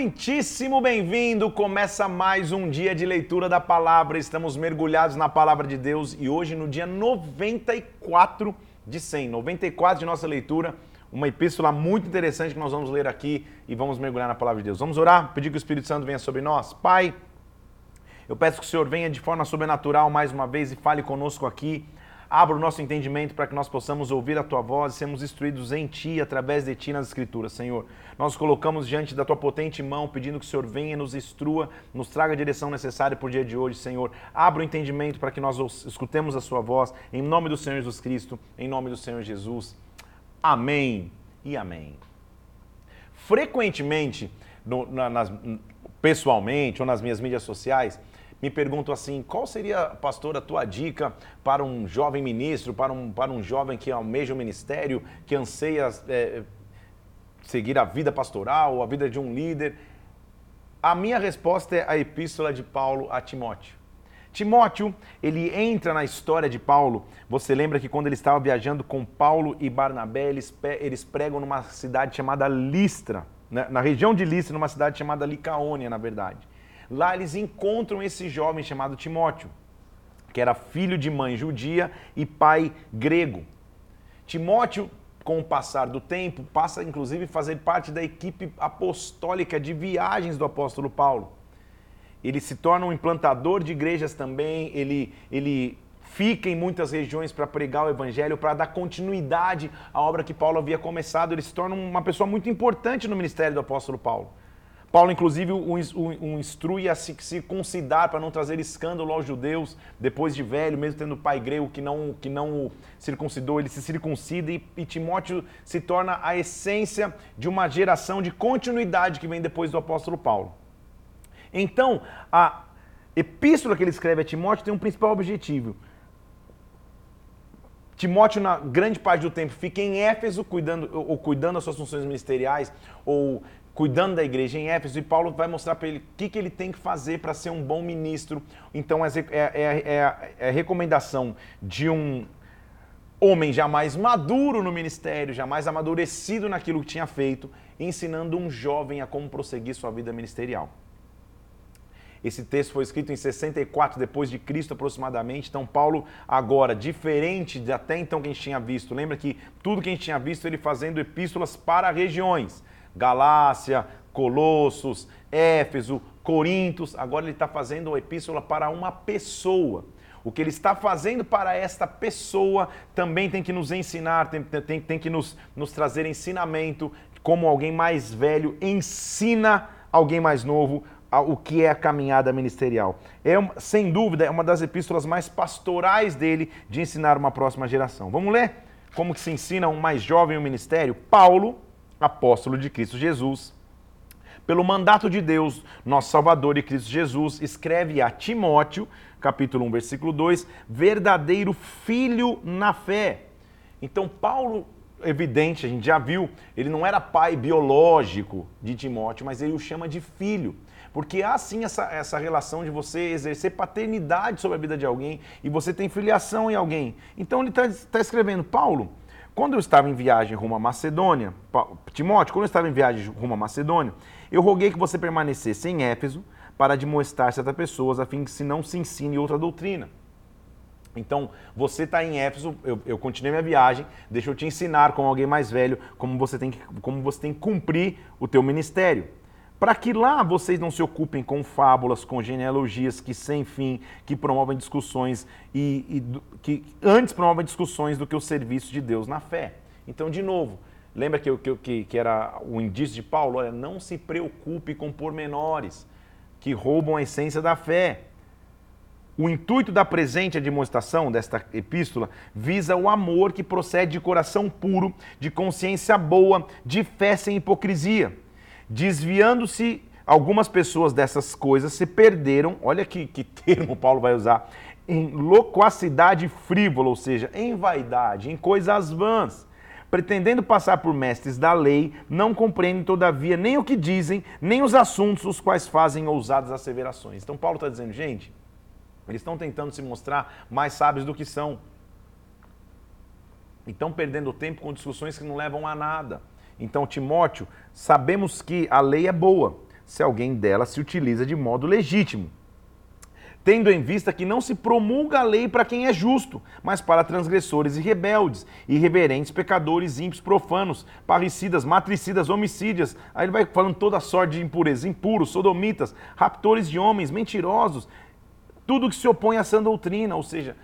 muitíssimo bem-vindo! Começa mais um dia de leitura da palavra. Estamos mergulhados na palavra de Deus e hoje, no dia 94 de 100, 94 de nossa leitura, uma epístola muito interessante que nós vamos ler aqui e vamos mergulhar na palavra de Deus. Vamos orar? Pedir que o Espírito Santo venha sobre nós? Pai, eu peço que o Senhor venha de forma sobrenatural mais uma vez e fale conosco aqui. Abra o nosso entendimento para que nós possamos ouvir a tua voz e sermos instruídos em ti, através de ti nas Escrituras, Senhor. Nós colocamos diante da tua potente mão, pedindo que o Senhor venha, nos instrua, nos traga a direção necessária para o dia de hoje, Senhor. Abra o entendimento para que nós escutemos a sua voz, em nome do Senhor Jesus Cristo, em nome do Senhor Jesus. Amém e amém. Frequentemente, no, na, nas, pessoalmente ou nas minhas mídias sociais, me pergunto assim: qual seria, pastor, a tua dica para um jovem ministro, para um, para um jovem que almeja o ministério, que anseia é, seguir a vida pastoral, a vida de um líder? A minha resposta é a epístola de Paulo a Timóteo. Timóteo, ele entra na história de Paulo. Você lembra que quando ele estava viajando com Paulo e Barnabé, eles, eles pregam numa cidade chamada Listra, né? na região de Listra, numa cidade chamada Licaônia, na verdade. Lá eles encontram esse jovem chamado Timóteo, que era filho de mãe judia e pai grego. Timóteo, com o passar do tempo, passa inclusive a fazer parte da equipe apostólica de viagens do apóstolo Paulo. Ele se torna um implantador de igrejas também, ele, ele fica em muitas regiões para pregar o evangelho, para dar continuidade à obra que Paulo havia começado. Ele se torna uma pessoa muito importante no ministério do apóstolo Paulo. Paulo, inclusive, o, o, o instrui a se circuncidar para não trazer escândalo aos judeus, depois de velho, mesmo tendo pai grego que não, que não o circuncidou, ele se circuncida e, e Timóteo se torna a essência de uma geração de continuidade que vem depois do apóstolo Paulo. Então, a epístola que ele escreve a Timóteo tem um principal objetivo. Timóteo, na grande parte do tempo, fica em Éfeso, cuidando, ou cuidando das suas funções ministeriais, ou cuidando da igreja em Éfeso, e Paulo vai mostrar para ele o que, que ele tem que fazer para ser um bom ministro. Então, é, é, é, é, recomendação de um homem jamais maduro no ministério, jamais amadurecido naquilo que tinha feito, ensinando um jovem a como prosseguir sua vida ministerial. Esse texto foi escrito em 64 depois de Cristo aproximadamente. Então Paulo agora, diferente de até então que a gente tinha visto, lembra que tudo que a gente tinha visto ele fazendo epístolas para regiões. Galácia, Colossos, Éfeso, Corintos. Agora ele está fazendo uma epístola para uma pessoa. O que ele está fazendo para esta pessoa também tem que nos ensinar, tem, tem, tem que nos, nos trazer ensinamento, como alguém mais velho ensina alguém mais novo o que é a caminhada ministerial. É, sem dúvida, é uma das epístolas mais pastorais dele de ensinar uma próxima geração. Vamos ler como que se ensina um mais jovem o ministério? Paulo, apóstolo de Cristo Jesus, pelo mandato de Deus, nosso Salvador e Cristo Jesus, escreve a Timóteo, capítulo 1, versículo 2, verdadeiro filho na fé. Então, Paulo, evidente, a gente já viu, ele não era pai biológico de Timóteo, mas ele o chama de filho. Porque há sim essa, essa relação de você exercer paternidade sobre a vida de alguém e você tem filiação em alguém. Então ele está tá escrevendo, Paulo, quando eu estava em viagem rumo à Macedônia, Timóteo, quando eu estava em viagem rumo à Macedônia, eu roguei que você permanecesse em Éfeso para demonstrar certas pessoas, a fim que se não se ensine outra doutrina. Então, você está em Éfeso, eu, eu, continuei minha viagem, deixa eu te ensinar como alguém mais velho, como você tem que, como você tem que cumprir o teu ministério para que lá vocês não se ocupem com fábulas, com genealogias que sem fim, que promovem discussões e, e que antes promovem discussões do que o serviço de Deus na fé. Então, de novo, lembra que, que, que era o indício de Paulo? Olha, não se preocupe com pormenores que roubam a essência da fé. O intuito da presente demonstração desta epístola visa o amor que procede de coração puro, de consciência boa, de fé sem hipocrisia Desviando-se, algumas pessoas dessas coisas se perderam, olha que, que termo Paulo vai usar, em loquacidade frívola, ou seja, em vaidade, em coisas vãs. Pretendendo passar por mestres da lei, não compreendem, todavia, nem o que dizem, nem os assuntos os quais fazem ousadas asseverações. Então, Paulo está dizendo, gente, eles estão tentando se mostrar mais sábios do que são. E estão perdendo tempo com discussões que não levam a nada. Então, Timóteo, sabemos que a lei é boa. se alguém dela se utiliza de modo legítimo tendo em vista que não se promulga a lei para quem é justo, mas para transgressores e rebeldes, irreverentes, pecadores, ímpios, profanos, parricidas, matricidas, homicídias. Aí ele vai falando toda a sorte de impureza, impuros, sodomitas, raptores de homens, mentirosos, tudo que se opõe à sã doutrina, ou seja,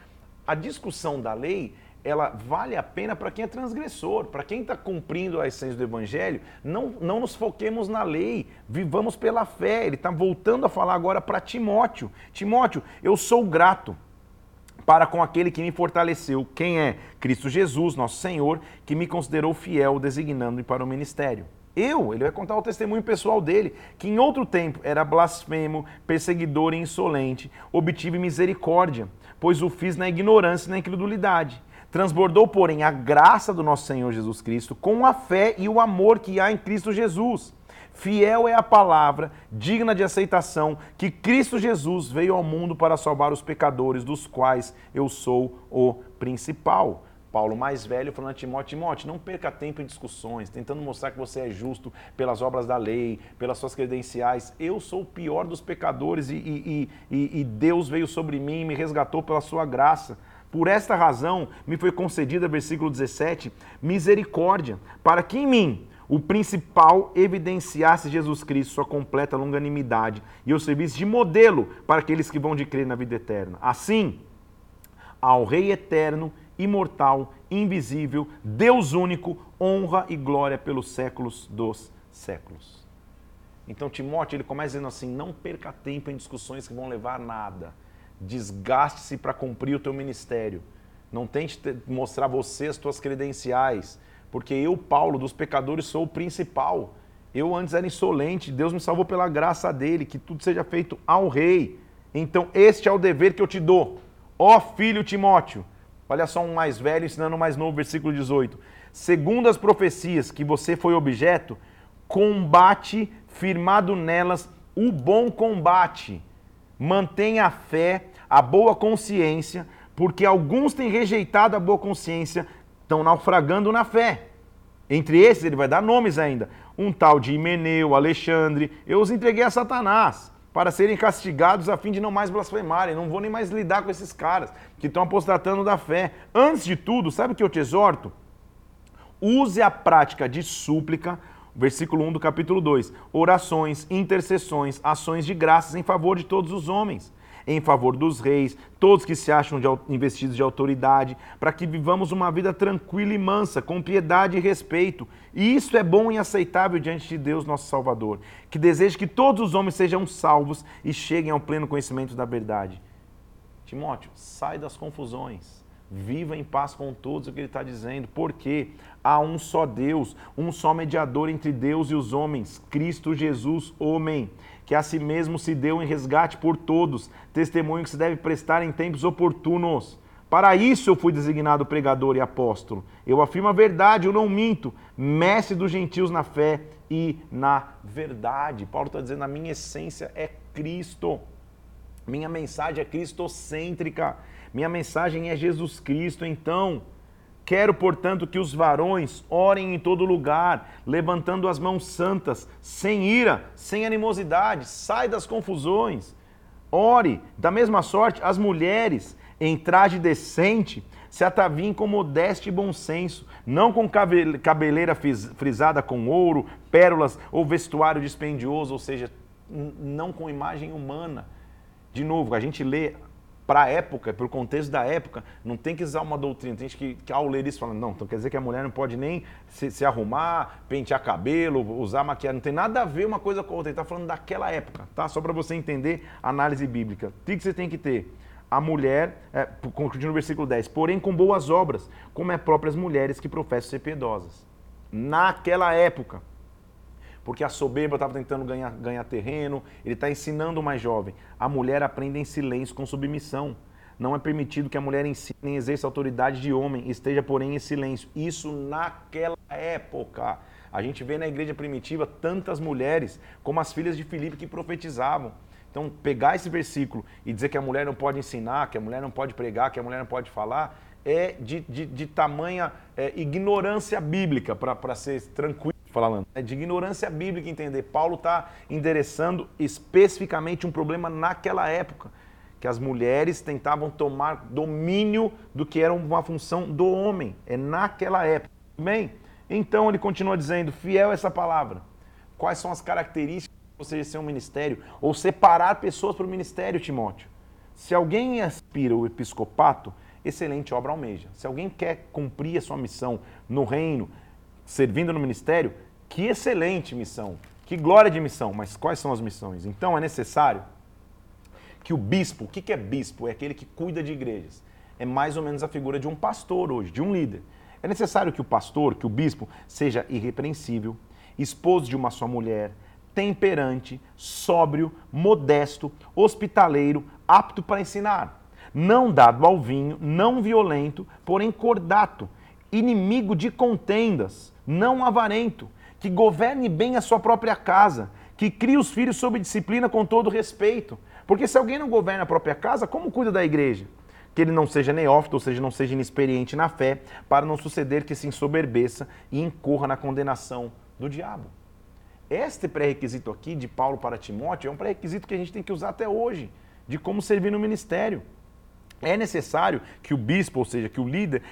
a discussão da lei ela vale a pena para quem é transgressor, para quem está cumprindo a essência do Evangelho. Não, não nos foquemos na lei, vivamos pela fé. Ele está voltando a falar agora para Timóteo. Timóteo, eu sou grato para com aquele que me fortaleceu. Quem é? Cristo Jesus, nosso Senhor, que me considerou fiel, designando-me para o ministério. Eu, ele vai contar o testemunho pessoal dele, que em outro tempo era blasfemo, perseguidor e insolente, obtive misericórdia, pois o fiz na ignorância e na incredulidade. Transbordou, porém, a graça do nosso Senhor Jesus Cristo com a fé e o amor que há em Cristo Jesus. Fiel é a palavra, digna de aceitação, que Cristo Jesus veio ao mundo para salvar os pecadores, dos quais eu sou o principal. Paulo, mais velho, falando a Timóteo, Timóteo, não perca tempo em discussões, tentando mostrar que você é justo pelas obras da lei, pelas suas credenciais. Eu sou o pior dos pecadores e, e, e, e Deus veio sobre mim e me resgatou pela sua graça. Por esta razão me foi concedida, versículo 17, misericórdia, para que em mim o principal evidenciasse Jesus Cristo, sua completa longanimidade, e eu servisse de modelo para aqueles que vão de crer na vida eterna. Assim, ao Rei eterno, imortal, invisível, Deus único, honra e glória pelos séculos dos séculos. Então Timóteo ele começa dizendo assim: não perca tempo em discussões que vão levar a nada Desgaste-se para cumprir o teu ministério. Não tente mostrar você as tuas credenciais, porque eu, Paulo, dos pecadores, sou o principal. Eu antes era insolente, Deus me salvou pela graça dele, que tudo seja feito ao rei. Então, este é o dever que eu te dou. Ó filho Timóteo, olha só um mais velho ensinando um mais novo, versículo 18. Segundo as profecias que você foi objeto, combate firmado nelas o bom combate mantenha a fé, a boa consciência, porque alguns têm rejeitado a boa consciência, estão naufragando na fé. Entre esses, ele vai dar nomes ainda. Um tal de Himeneu, Alexandre, eu os entreguei a Satanás para serem castigados a fim de não mais blasfemarem. Não vou nem mais lidar com esses caras que estão apostatando da fé. Antes de tudo, sabe o que eu te exorto? Use a prática de súplica, versículo 1 do capítulo 2. Orações, intercessões, ações de graças em favor de todos os homens, em favor dos reis, todos que se acham de, investidos de autoridade, para que vivamos uma vida tranquila e mansa, com piedade e respeito. E isso é bom e aceitável diante de Deus, nosso Salvador, que deseja que todos os homens sejam salvos e cheguem ao pleno conhecimento da verdade. Timóteo, sai das confusões. Viva em paz com todos, o que ele está dizendo, porque há um só Deus, um só mediador entre Deus e os homens, Cristo Jesus, homem, que a si mesmo se deu em resgate por todos, testemunho que se deve prestar em tempos oportunos. Para isso eu fui designado pregador e apóstolo. Eu afirmo a verdade, eu não minto, mestre dos gentios na fé e na verdade. Paulo está dizendo: a minha essência é Cristo. Minha mensagem é cristocêntrica. Minha mensagem é Jesus Cristo. Então, quero, portanto, que os varões orem em todo lugar, levantando as mãos santas, sem ira, sem animosidade. Sai das confusões. Ore. Da mesma sorte, as mulheres, em traje decente, se ataviem com modéstia e bom senso, não com cabeleira frisada com ouro, pérolas ou vestuário dispendioso, ou seja, não com imagem humana. De novo, a gente lê para a época, para o contexto da época, não tem que usar uma doutrina. Tem gente que, que ao ler isso fala, não, então quer dizer que a mulher não pode nem se, se arrumar, pentear cabelo, usar maquiagem. Não tem nada a ver uma coisa com a outra. Ele está falando daquela época, tá? Só para você entender a análise bíblica. O que você tem que ter? A mulher, é, continua no versículo 10, porém com boas obras, como é próprias mulheres que professam ser piedosas. Naquela época, porque a soberba estava tentando ganhar, ganhar terreno, ele está ensinando o mais jovem. A mulher aprende em silêncio, com submissão. Não é permitido que a mulher ensine nem exerça autoridade de homem, esteja, porém, em silêncio. Isso naquela época. A gente vê na igreja primitiva tantas mulheres, como as filhas de Filipe, que profetizavam. Então, pegar esse versículo e dizer que a mulher não pode ensinar, que a mulher não pode pregar, que a mulher não pode falar, é de, de, de tamanha é, ignorância bíblica, para ser tranquilo falando. É de ignorância bíblica entender. Paulo está endereçando especificamente um problema naquela época, que as mulheres tentavam tomar domínio do que era uma função do homem. É naquela época. Bem, então ele continua dizendo, fiel essa palavra. Quais são as características de você ser um ministério? Ou separar pessoas para o ministério, Timóteo? Se alguém aspira o episcopato, excelente obra almeja. Se alguém quer cumprir a sua missão no reino, servindo no ministério, que excelente missão, que glória de missão. Mas quais são as missões? Então é necessário que o bispo, o que é bispo? É aquele que cuida de igrejas. É mais ou menos a figura de um pastor hoje, de um líder. É necessário que o pastor, que o bispo, seja irrepreensível, esposo de uma só mulher, temperante, sóbrio, modesto, hospitaleiro, apto para ensinar, não dado ao vinho, não violento, porém cordato, inimigo de contendas, não avarento, que governe bem a sua própria casa, que crie os filhos sob disciplina com todo respeito. Porque se alguém não governa a própria casa, como cuida da igreja? Que ele não seja neófito, ou seja, não seja inexperiente na fé, para não suceder que se ensoberbeça e incorra na condenação do diabo. Este pré-requisito aqui de Paulo para Timóteo é um pré-requisito que a gente tem que usar até hoje, de como servir no ministério. É necessário que o bispo, ou seja, que o líder,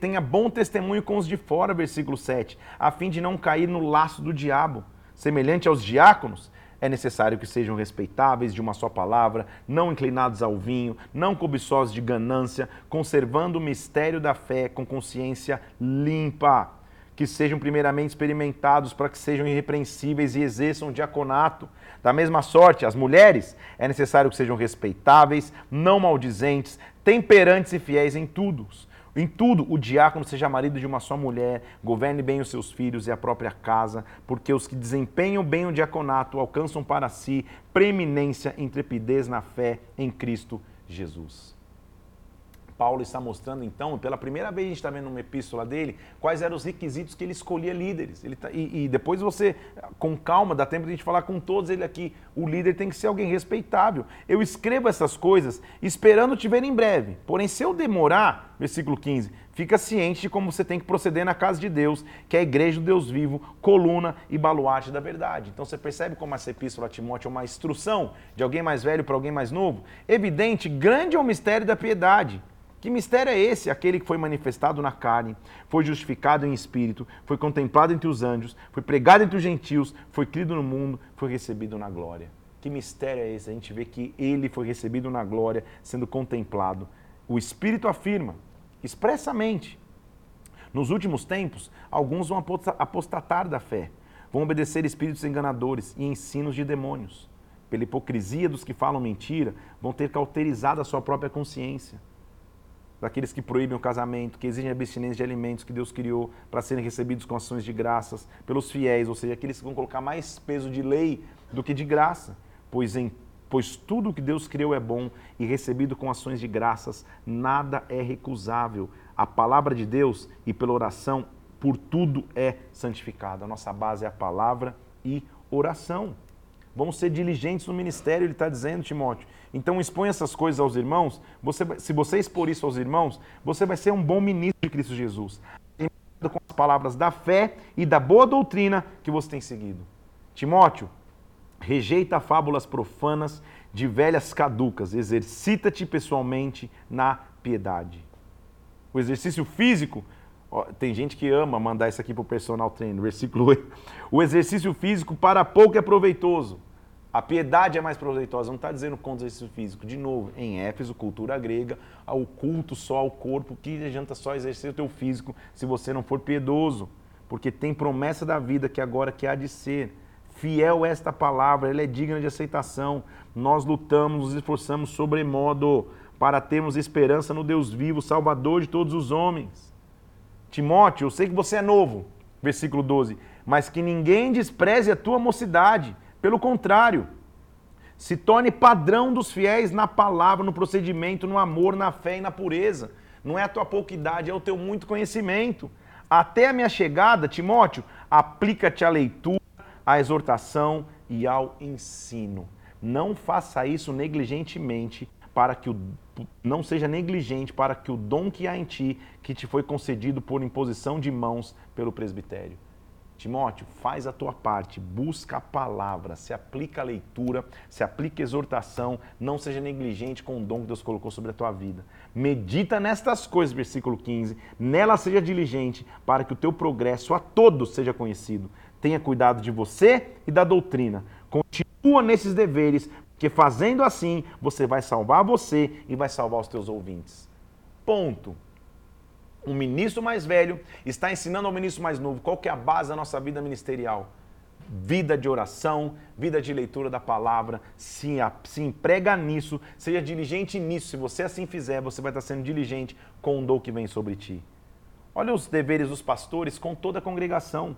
tenha bom testemunho com os de fora, versículo 7, a fim de não cair no laço do diabo. Semelhante aos diáconos, é necessário que sejam respeitáveis de uma só palavra, não inclinados ao vinho, não cobiçosos de ganância, conservando o mistério da fé com consciência limpa. Que sejam primeiramente experimentados para que sejam irrepreensíveis e exerçam o diaconato da mesma sorte, as mulheres é necessário que sejam respeitáveis, não maldizentes, temperantes e fiéis em tudo. Em tudo, o diácono seja marido de uma só mulher, governe bem os seus filhos e a própria casa, porque os que desempenham bem o diaconato alcançam para si preeminência e intrepidez na fé em Cristo Jesus. Paulo está mostrando, então, pela primeira vez a gente está vendo uma epístola dele, quais eram os requisitos que ele escolhia líderes. Ele tá, e, e, depois você, com calma, dá tempo de a gente falar com todos ele aqui. O líder tem que ser alguém respeitável. Eu escrevo essas coisas esperando te ver em breve. Porém, se eu demorar, versículo 15, fica ciente de como você tem que proceder na casa de Deus, que é a igreja do Deus vivo, coluna e baluarte da verdade. Então você percebe como essa epístola a Timóteo é uma instrução de alguém mais velho para alguém mais novo? Evidente, grande é o mistério da piedade. Que mistério é esse? Aquele que foi manifestado na carne, foi justificado em espírito, foi contemplado entre os anjos, foi pregado entre os gentios, foi crido no mundo, foi recebido na glória. Que mistério é esse? A gente vê que ele foi recebido na glória, sendo contemplado. O Espírito afirma expressamente: nos últimos tempos, alguns vão apostatar da fé, vão obedecer espíritos enganadores e ensinos de demônios. Pela hipocrisia dos que falam mentira, vão ter cauterizado a sua própria consciência daqueles que proíbem o casamento, que exigem abstinência de alimentos que Deus criou para serem recebidos com ações de graças pelos fiéis, ou seja, aqueles que vão colocar mais peso de lei do que de graça, pois em pois tudo que Deus criou é bom e recebido com ações de graças, nada é recusável. A palavra de Deus e pela oração, por tudo é santificada. A nossa base é a palavra e oração. Vamos ser diligentes no ministério, ele está dizendo, Timóteo. Então expõe essas coisas aos irmãos. Você, se você expor isso aos irmãos, você vai ser um bom ministro de Cristo Jesus. Com as palavras da fé e da boa doutrina que você tem seguido. Timóteo, rejeita fábulas profanas de velhas caducas. Exercita-te pessoalmente na piedade. O exercício físico tem gente que ama mandar isso aqui para o personal trainer, versículo 8. O exercício físico para pouco é proveitoso. A piedade é mais proveitosa. Não está dizendo contra o exercício físico. De novo, em Éfeso, cultura grega, o culto só ao corpo, que adianta só exercer o teu físico se você não for piedoso. Porque tem promessa da vida que agora que há de ser. Fiel esta palavra, ela é digna de aceitação. Nós lutamos, nos esforçamos sobremodo para termos esperança no Deus vivo, Salvador de todos os homens Timóteo, eu sei que você é novo, versículo 12, mas que ninguém despreze a tua mocidade. Pelo contrário, se torne padrão dos fiéis na palavra, no procedimento, no amor, na fé e na pureza. Não é a tua pouca idade, é o teu muito conhecimento. Até a minha chegada, Timóteo, aplica-te à leitura, à exortação e ao ensino. Não faça isso negligentemente, para que o não seja negligente para que o dom que há em ti, que te foi concedido por imposição de mãos pelo presbitério. Timóteo, faz a tua parte, busca a palavra, se aplica a leitura, se aplica a exortação, não seja negligente com o dom que Deus colocou sobre a tua vida. Medita nestas coisas, versículo 15, nela seja diligente, para que o teu progresso a todos seja conhecido. Tenha cuidado de você e da doutrina. Continua nesses deveres, que fazendo assim, você vai salvar você e vai salvar os teus ouvintes. Ponto um ministro mais velho está ensinando ao ministro mais novo qual que é a base da nossa vida ministerial. Vida de oração, vida de leitura da palavra, se, se emprega nisso, seja diligente nisso. Se você assim fizer, você vai estar sendo diligente com o dom que vem sobre ti. Olha os deveres dos pastores com toda a congregação.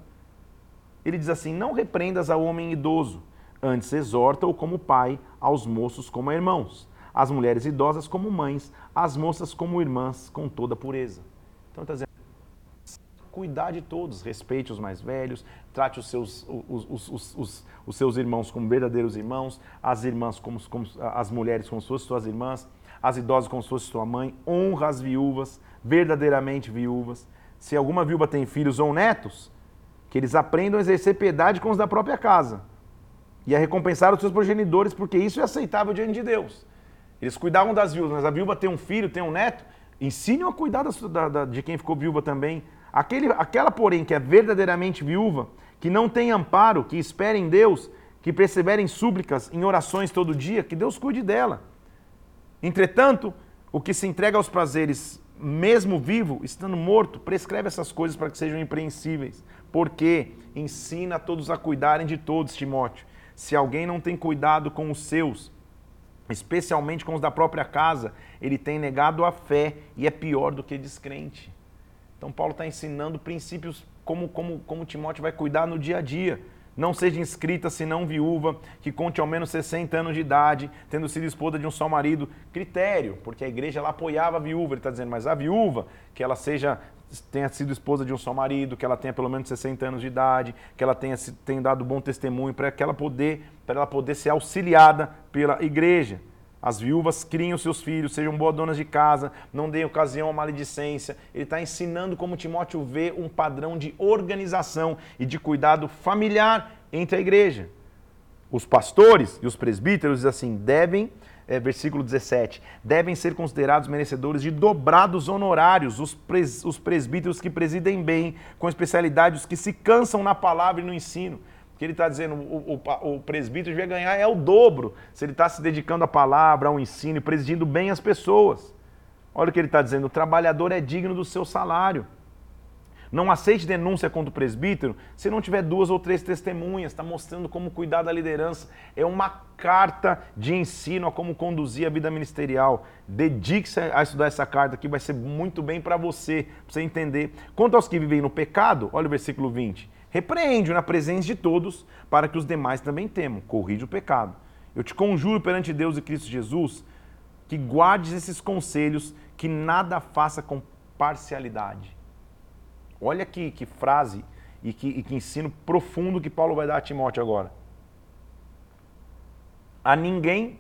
Ele diz assim: Não repreendas ao homem idoso, antes exorta-o como pai, aos moços como irmãos, as mulheres idosas como mães, as moças como irmãs, com toda pureza. Então está dizendo, cuidar de todos, respeite os mais velhos, trate os seus, os, os, os, os seus irmãos como verdadeiros irmãos, as irmãs como, como as mulheres como suas suas irmãs, as idosas como se sua mãe, honra as viúvas, verdadeiramente viúvas. Se alguma viúva tem filhos ou netos, que eles aprendam a exercer piedade com os da própria casa e a recompensar os seus progenitores, porque isso é aceitável diante de Deus. Eles cuidavam das viúvas, mas a viúva tem um filho, tem um neto, Ensine a cuidar da, da, de quem ficou viúva também. Aquele, aquela, porém, que é verdadeiramente viúva, que não tem amparo, que espera em Deus, que persevera em súplicas, em orações todo dia, que Deus cuide dela. Entretanto, o que se entrega aos prazeres, mesmo vivo, estando morto, prescreve essas coisas para que sejam impreensíveis. Porque ensina a todos a cuidarem de todos, Timóteo. Se alguém não tem cuidado com os seus, especialmente com os da própria casa, ele tem negado a fé e é pior do que descrente. Então Paulo está ensinando princípios como, como, como Timóteo vai cuidar no dia a dia. Não seja inscrita senão viúva, que conte ao menos 60 anos de idade, tendo sido esposa de um só marido. Critério, porque a igreja ela apoiava a viúva. Ele está dizendo, mas a viúva, que ela seja tenha sido esposa de um só marido, que ela tenha pelo menos 60 anos de idade, que ela tenha, tenha dado bom testemunho para ela poder, para ela poder ser auxiliada pela igreja. As viúvas criem os seus filhos, sejam boas donas de casa, não deem ocasião à maledicência. Ele está ensinando como Timóteo vê um padrão de organização e de cuidado familiar entre a igreja. Os pastores e os presbíteros, diz assim, devem, é, versículo 17, devem ser considerados merecedores de dobrados honorários, os, pres, os presbíteros que presidem bem, com especialidade os que se cansam na palavra e no ensino que ele está dizendo, o, o, o, presbítero devia ganhar é o dobro se ele está se dedicando à palavra, ao ensino e presidindo bem as pessoas. Olha o que ele está dizendo: o trabalhador é digno do seu salário. Não aceite denúncia contra o presbítero se não tiver duas ou três testemunhas. Está mostrando como cuidar da liderança. É uma carta de ensino a como conduzir a vida ministerial. Dedique-se a estudar essa carta que vai ser muito bem para você, para você entender. Quanto aos que vivem no pecado, olha o versículo 20. Repreende-o na presença de todos, para que os demais também temam. Corrige o pecado. Eu te conjuro perante Deus e Cristo Jesus que guardes esses conselhos, que nada faça com parcialidade. Olha que, que frase e que, e que ensino profundo que Paulo vai dar a Timóteo agora. A ninguém,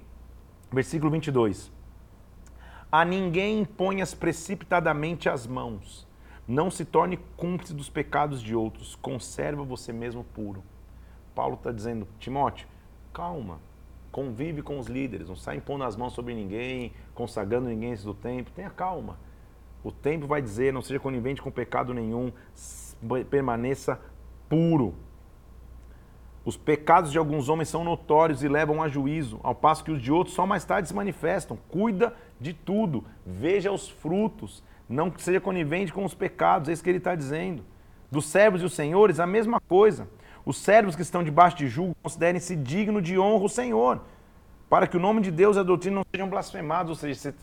versículo 22, a ninguém imponhas precipitadamente as mãos não se torne cúmplice dos pecados de outros, conserva você mesmo puro. Paulo está dizendo, Timóteo, calma, convive com os líderes, não sai impondo as mãos sobre ninguém, consagrando ninguém antes do tempo, tenha calma. O tempo vai dizer, não seja conivente com pecado nenhum, permaneça puro. Os pecados de alguns homens são notórios e levam a juízo, ao passo que os de outros só mais tarde se manifestam. Cuida de tudo, veja os frutos não seja conivente com os pecados, é isso que ele está dizendo. Dos servos e os senhores, a mesma coisa. Os servos que estão debaixo de julgo considerem-se dignos de honra o Senhor, para que o nome de Deus e a doutrina não sejam blasfemados. Ou seja,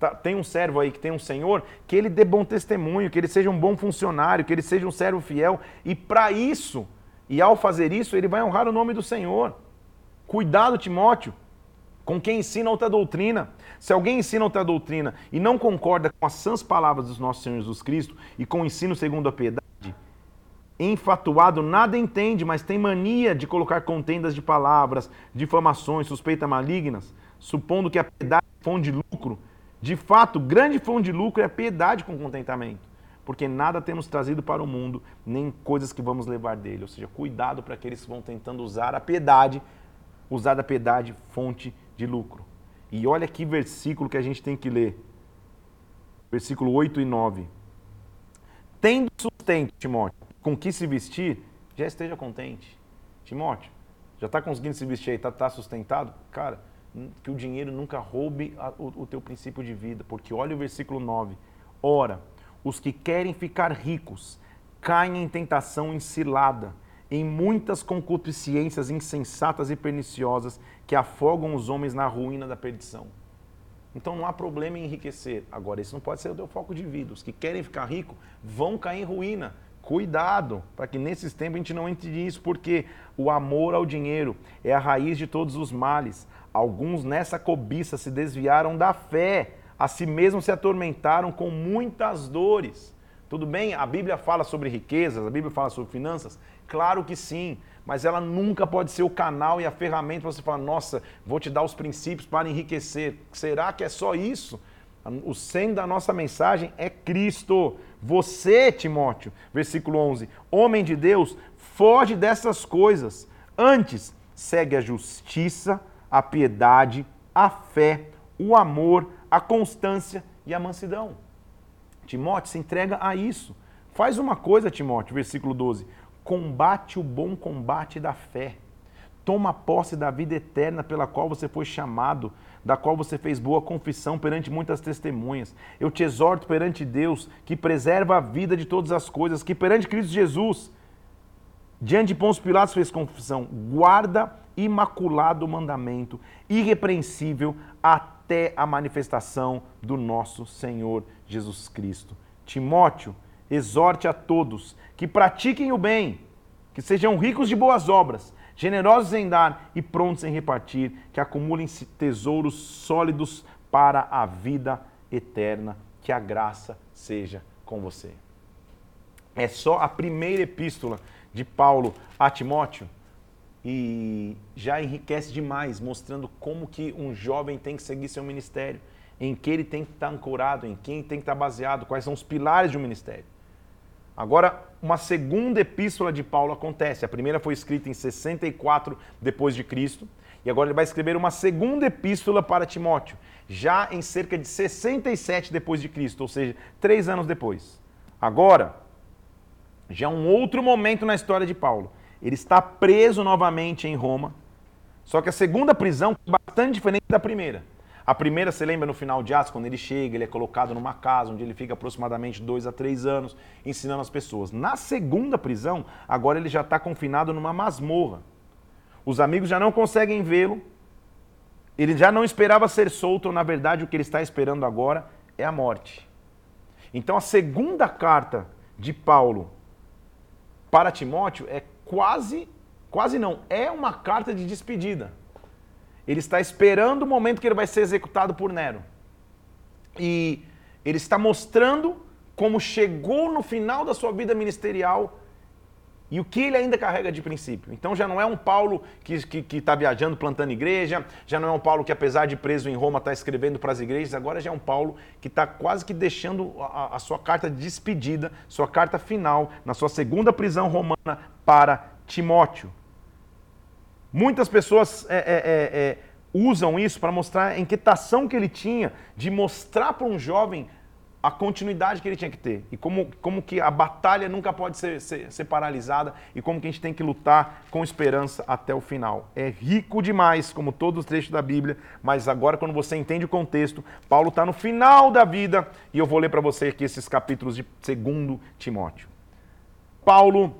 tá, tem um servo aí que tem um senhor, que ele dê bom testemunho, que ele seja um bom funcionário, que ele seja um servo fiel. E para isso, e ao fazer isso, ele vai honrar o nome do Senhor. Cuidado, Timóteo com quem ensina outra doutrina. Se alguém ensina outra doutrina e não concorda com as sãs palavras do nosso Senhor Jesus Cristo e com o ensino segundo a piedade, enfatuado, nada entende, mas tem mania de colocar contendas de palavras, difamações, suspeitas malignas, supondo que a piedade é fonte de lucro. De fato, grande fonte de lucro é a piedade com contentamento. porque nada temos trazido para o mundo, nem coisas que vamos levar dele. Ou seja, cuidado para aqueles que vão tentando usar a piedade, usar da piedade fonte de lucro. E olha que versículo que a gente tem que ler. Versículo 8 e 9. Tendo sustento, Timóteo, com que se vestir, já esteja contente. Timóteo, já está conseguindo se vestir aí, está tá sustentado? Cara, que o dinheiro nunca roube a, o, o teu princípio de vida, porque olha o versículo 9. Ora, os que querem ficar ricos caem em tentação encilada, em muitas concupiscências insensatas e perniciosas que afogam os homens na ruína da perdição. Então não há problema em enriquecer. Agora, isso não pode ser o teu foco de vida. Os que querem ficar ricos vão cair em ruína. Cuidado, para que nesses tempos a gente não entre nisso, porque o amor ao dinheiro é a raiz de todos os males. Alguns nessa cobiça se desviaram da fé, a si mesmos se atormentaram com muitas dores. Tudo bem? A Bíblia fala sobre riquezas, a Bíblia fala sobre finanças? Claro que sim, mas ela nunca pode ser o canal e a ferramenta para você falar, nossa, vou te dar os princípios para enriquecer. Será que é só isso? O centro da nossa mensagem é Cristo. Você, Timóteo, versículo 11, homem de Deus, foge dessas coisas. Antes, segue a justiça, a piedade, a fé, o amor, a constância e a mansidão. Timóteo se entrega a isso. Faz uma coisa, Timóteo, versículo 12: combate o bom combate da fé. Toma posse da vida eterna pela qual você foi chamado, da qual você fez boa confissão perante muitas testemunhas. Eu te exorto perante Deus, que preserva a vida de todas as coisas, que perante Cristo Jesus, diante de Pôncio Pilatos fez confissão, guarda imaculado mandamento, irrepreensível até a manifestação do nosso Senhor Jesus Cristo. Timóteo, exorte a todos que pratiquem o bem, que sejam ricos de boas obras, generosos em dar e prontos em repartir, que acumulem tesouros sólidos para a vida eterna. Que a graça seja com você. É só a primeira epístola de Paulo a Timóteo e já enriquece demais, mostrando como que um jovem tem que seguir seu ministério, em que ele tem que estar ancorado, em quem tem que estar baseado, quais são os pilares de um ministério. Agora, uma segunda epístola de Paulo acontece. A primeira foi escrita em 64 depois de Cristo, e agora ele vai escrever uma segunda epístola para Timóteo, já em cerca de 67 depois de Cristo, ou seja, três anos depois. Agora, já um outro momento na história de Paulo. Ele está preso novamente em Roma. Só que a segunda prisão é bastante diferente da primeira. A primeira, você lembra no final de Atos, quando ele chega, ele é colocado numa casa onde ele fica aproximadamente dois a três anos ensinando as pessoas. Na segunda prisão, agora ele já está confinado numa masmorra. Os amigos já não conseguem vê-lo. Ele já não esperava ser solto, na verdade, o que ele está esperando agora é a morte. Então, a segunda carta de Paulo para Timóteo é quase, quase não, é uma carta de despedida. Ele está esperando o momento que ele vai ser executado por Nero. E ele está mostrando como chegou no final da sua vida ministerial e o que ele ainda carrega de princípio. Então já não é um Paulo que está que, que tá viajando, plantando igreja, já não é um Paulo que, apesar de preso em Roma, está escrevendo para as igrejas, agora já é um Paulo que está quase que deixando a, a, sua carta de despedida, sua carta final, na sua segunda prisão romana para Timóteo. Muitas pessoas é, é, é, é usam isso para mostrar a inquietação que ele tinha de mostrar para um jovem a continuidade que ele tinha que ter. E como, como que a batalha nunca pode ser, ser, ser, paralisada e como que a gente tem que lutar com esperança até o final. É rico demais, como todos os trechos da Bíblia, mas agora quando você entende o contexto, Paulo está no final da vida e eu vou ler para você aqui esses capítulos de 2 Timóteo. Paulo,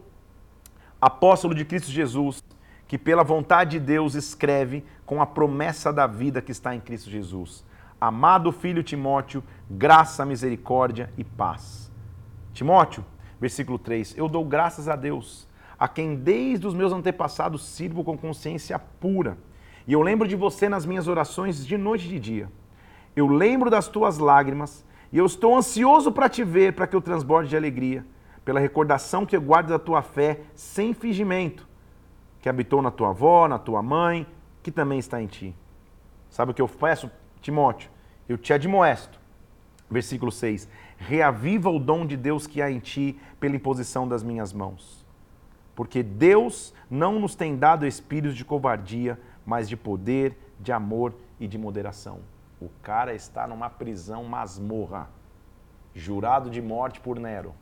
apóstolo de Cristo Jesus, que pela vontade de Deus escreve com a promessa da vida que está em Cristo Jesus Amado filho Timóteo, graça, misericórdia e paz. Timóteo, versículo 3: Eu dou graças a Deus, a quem desde os meus antepassados sirvo com consciência pura. E eu lembro de você nas minhas orações de noite e de dia. Eu lembro das tuas lágrimas e eu estou ansioso para te ver, para que eu transborde de alegria, pela recordação que eu guardo da tua fé sem fingimento, que habitou na tua avó, na tua mãe, que também está em ti. Sabe o que eu peço Timóteo, eu te admoesto. Versículo 6. reaviva o dom de Deus que há em ti pela imposição das minhas mãos. Porque Deus não nos tem dado espíritos de covardia, mas de poder, de amor e de moderação. O cara está numa prisão masmorra, jurado de morte por Nero.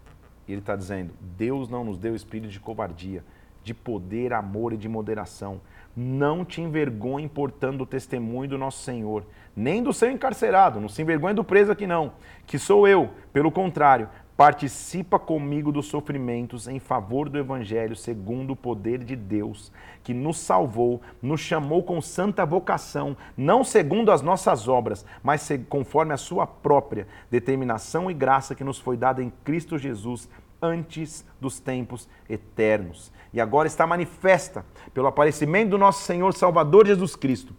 E ele está dizendo: Deus não nos deu espírito de covardia, de poder, amor e de moderação. Não te envergonhe portando o testemunho do nosso Senhor, nem do seu encarcerado, não se envergonhe do preso aqui não, que sou eu, pelo contrário, participa comigo dos sofrimentos em favor do Evangelho, segundo o poder de Deus, que nos salvou, nos chamou com santa vocação, não segundo as nossas obras, mas conforme a sua própria determinação e graça que nos foi dada em Cristo Jesus antes dos tempos eternos. E agora está manifesta pelo aparecimento do nosso Senhor Salvador Jesus Cristo,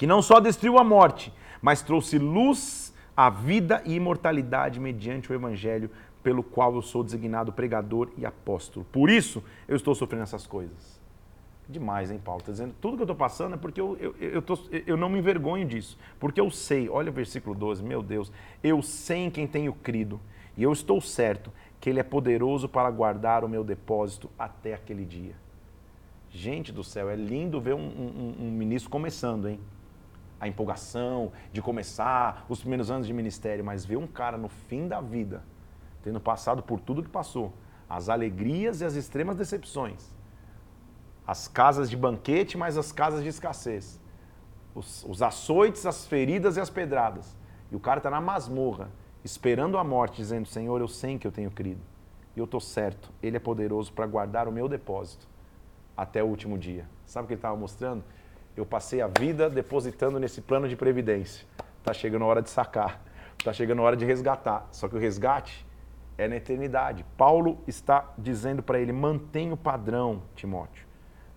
que não só destruiu a morte, mas trouxe luz a vida e imortalidade mediante o Evangelho, pelo qual eu sou designado pregador e apóstolo. Por isso eu estou sofrendo essas coisas. Demais, hein, Paulo? Está dizendo, tudo que eu estou passando é porque eu, eu, eu, tô, eu não me envergonho disso. Porque eu sei, olha o versículo 12, meu Deus, eu sei em quem tenho crido, e eu estou certo que Ele é poderoso para guardar o meu depósito até aquele dia. Gente do céu, é lindo ver um, um, um ministro começando, hein? A empolgação de começar os primeiros anos de ministério, mas ver um cara no fim da vida, tendo passado por tudo que passou, as alegrias e as extremas decepções, as casas de banquete, mas as casas de escassez, os, os açoites, as feridas e as pedradas, e o cara está na masmorra, esperando a morte, dizendo: Senhor, eu sei que eu tenho crido, e eu estou certo, Ele é poderoso para guardar o meu depósito até o último dia. Sabe o que ele estava mostrando? Eu passei a vida depositando nesse plano de previdência. Está chegando a hora de sacar. Está chegando a hora de resgatar. Só que o resgate é na eternidade. Paulo está dizendo para ele: mantenha o padrão, Timóteo,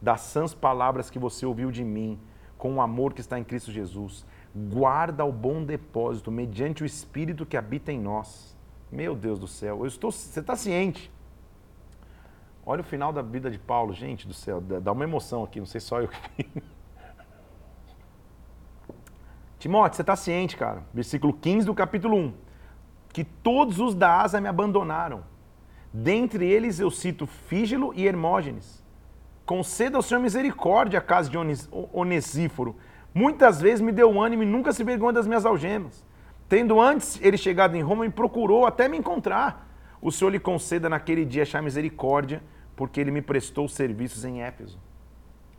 das sãs palavras que você ouviu de mim, com o amor que está em Cristo Jesus. Guarda o bom depósito mediante o Espírito que habita em nós. Meu Deus do céu, eu estou, você está ciente. Olha o final da vida de Paulo, gente do céu, dá uma emoção aqui, não sei só eu que Timóteo, você está ciente, cara, versículo 15 do capítulo 1, que todos os da Asa me abandonaram. Dentre eles eu cito Fígilo e Hermógenes. Conceda ao Senhor misericórdia a casa de Onesíforo. Muitas vezes me deu ânimo e nunca se vergonha das minhas algemas. Tendo antes ele chegado em Roma, me procurou até me encontrar. O Senhor lhe conceda naquele dia achar misericórdia, porque ele me prestou serviços em Éfeso.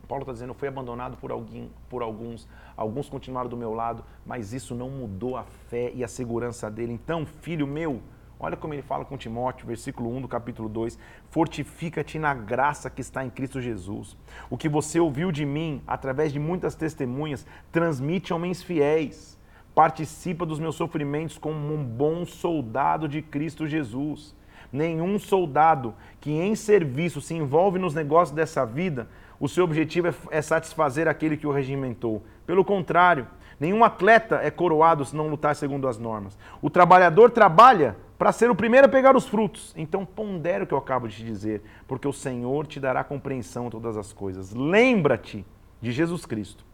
Paulo está dizendo, eu fui abandonado por, alguém, por alguns, alguns continuaram do meu lado, mas isso não mudou a fé e a segurança dele. Então, filho meu, olha como ele fala com Timóteo, versículo 1 do capítulo 2: Fortifica-te na graça que está em Cristo Jesus. O que você ouviu de mim, através de muitas testemunhas, transmite a homens fiéis. Participa dos meus sofrimentos como um bom soldado de Cristo Jesus. Nenhum soldado que em serviço se envolve nos negócios dessa vida o seu objetivo é, é satisfazer aquele que o regimentou. Pelo contrário, nenhum atleta é coroado se não lutar segundo as normas. O trabalhador trabalha para ser o primeiro a pegar os frutos. Então pondere o que eu acabo de te dizer, porque o Senhor te dará compreensão em todas as coisas. Lembra-te de Jesus Cristo,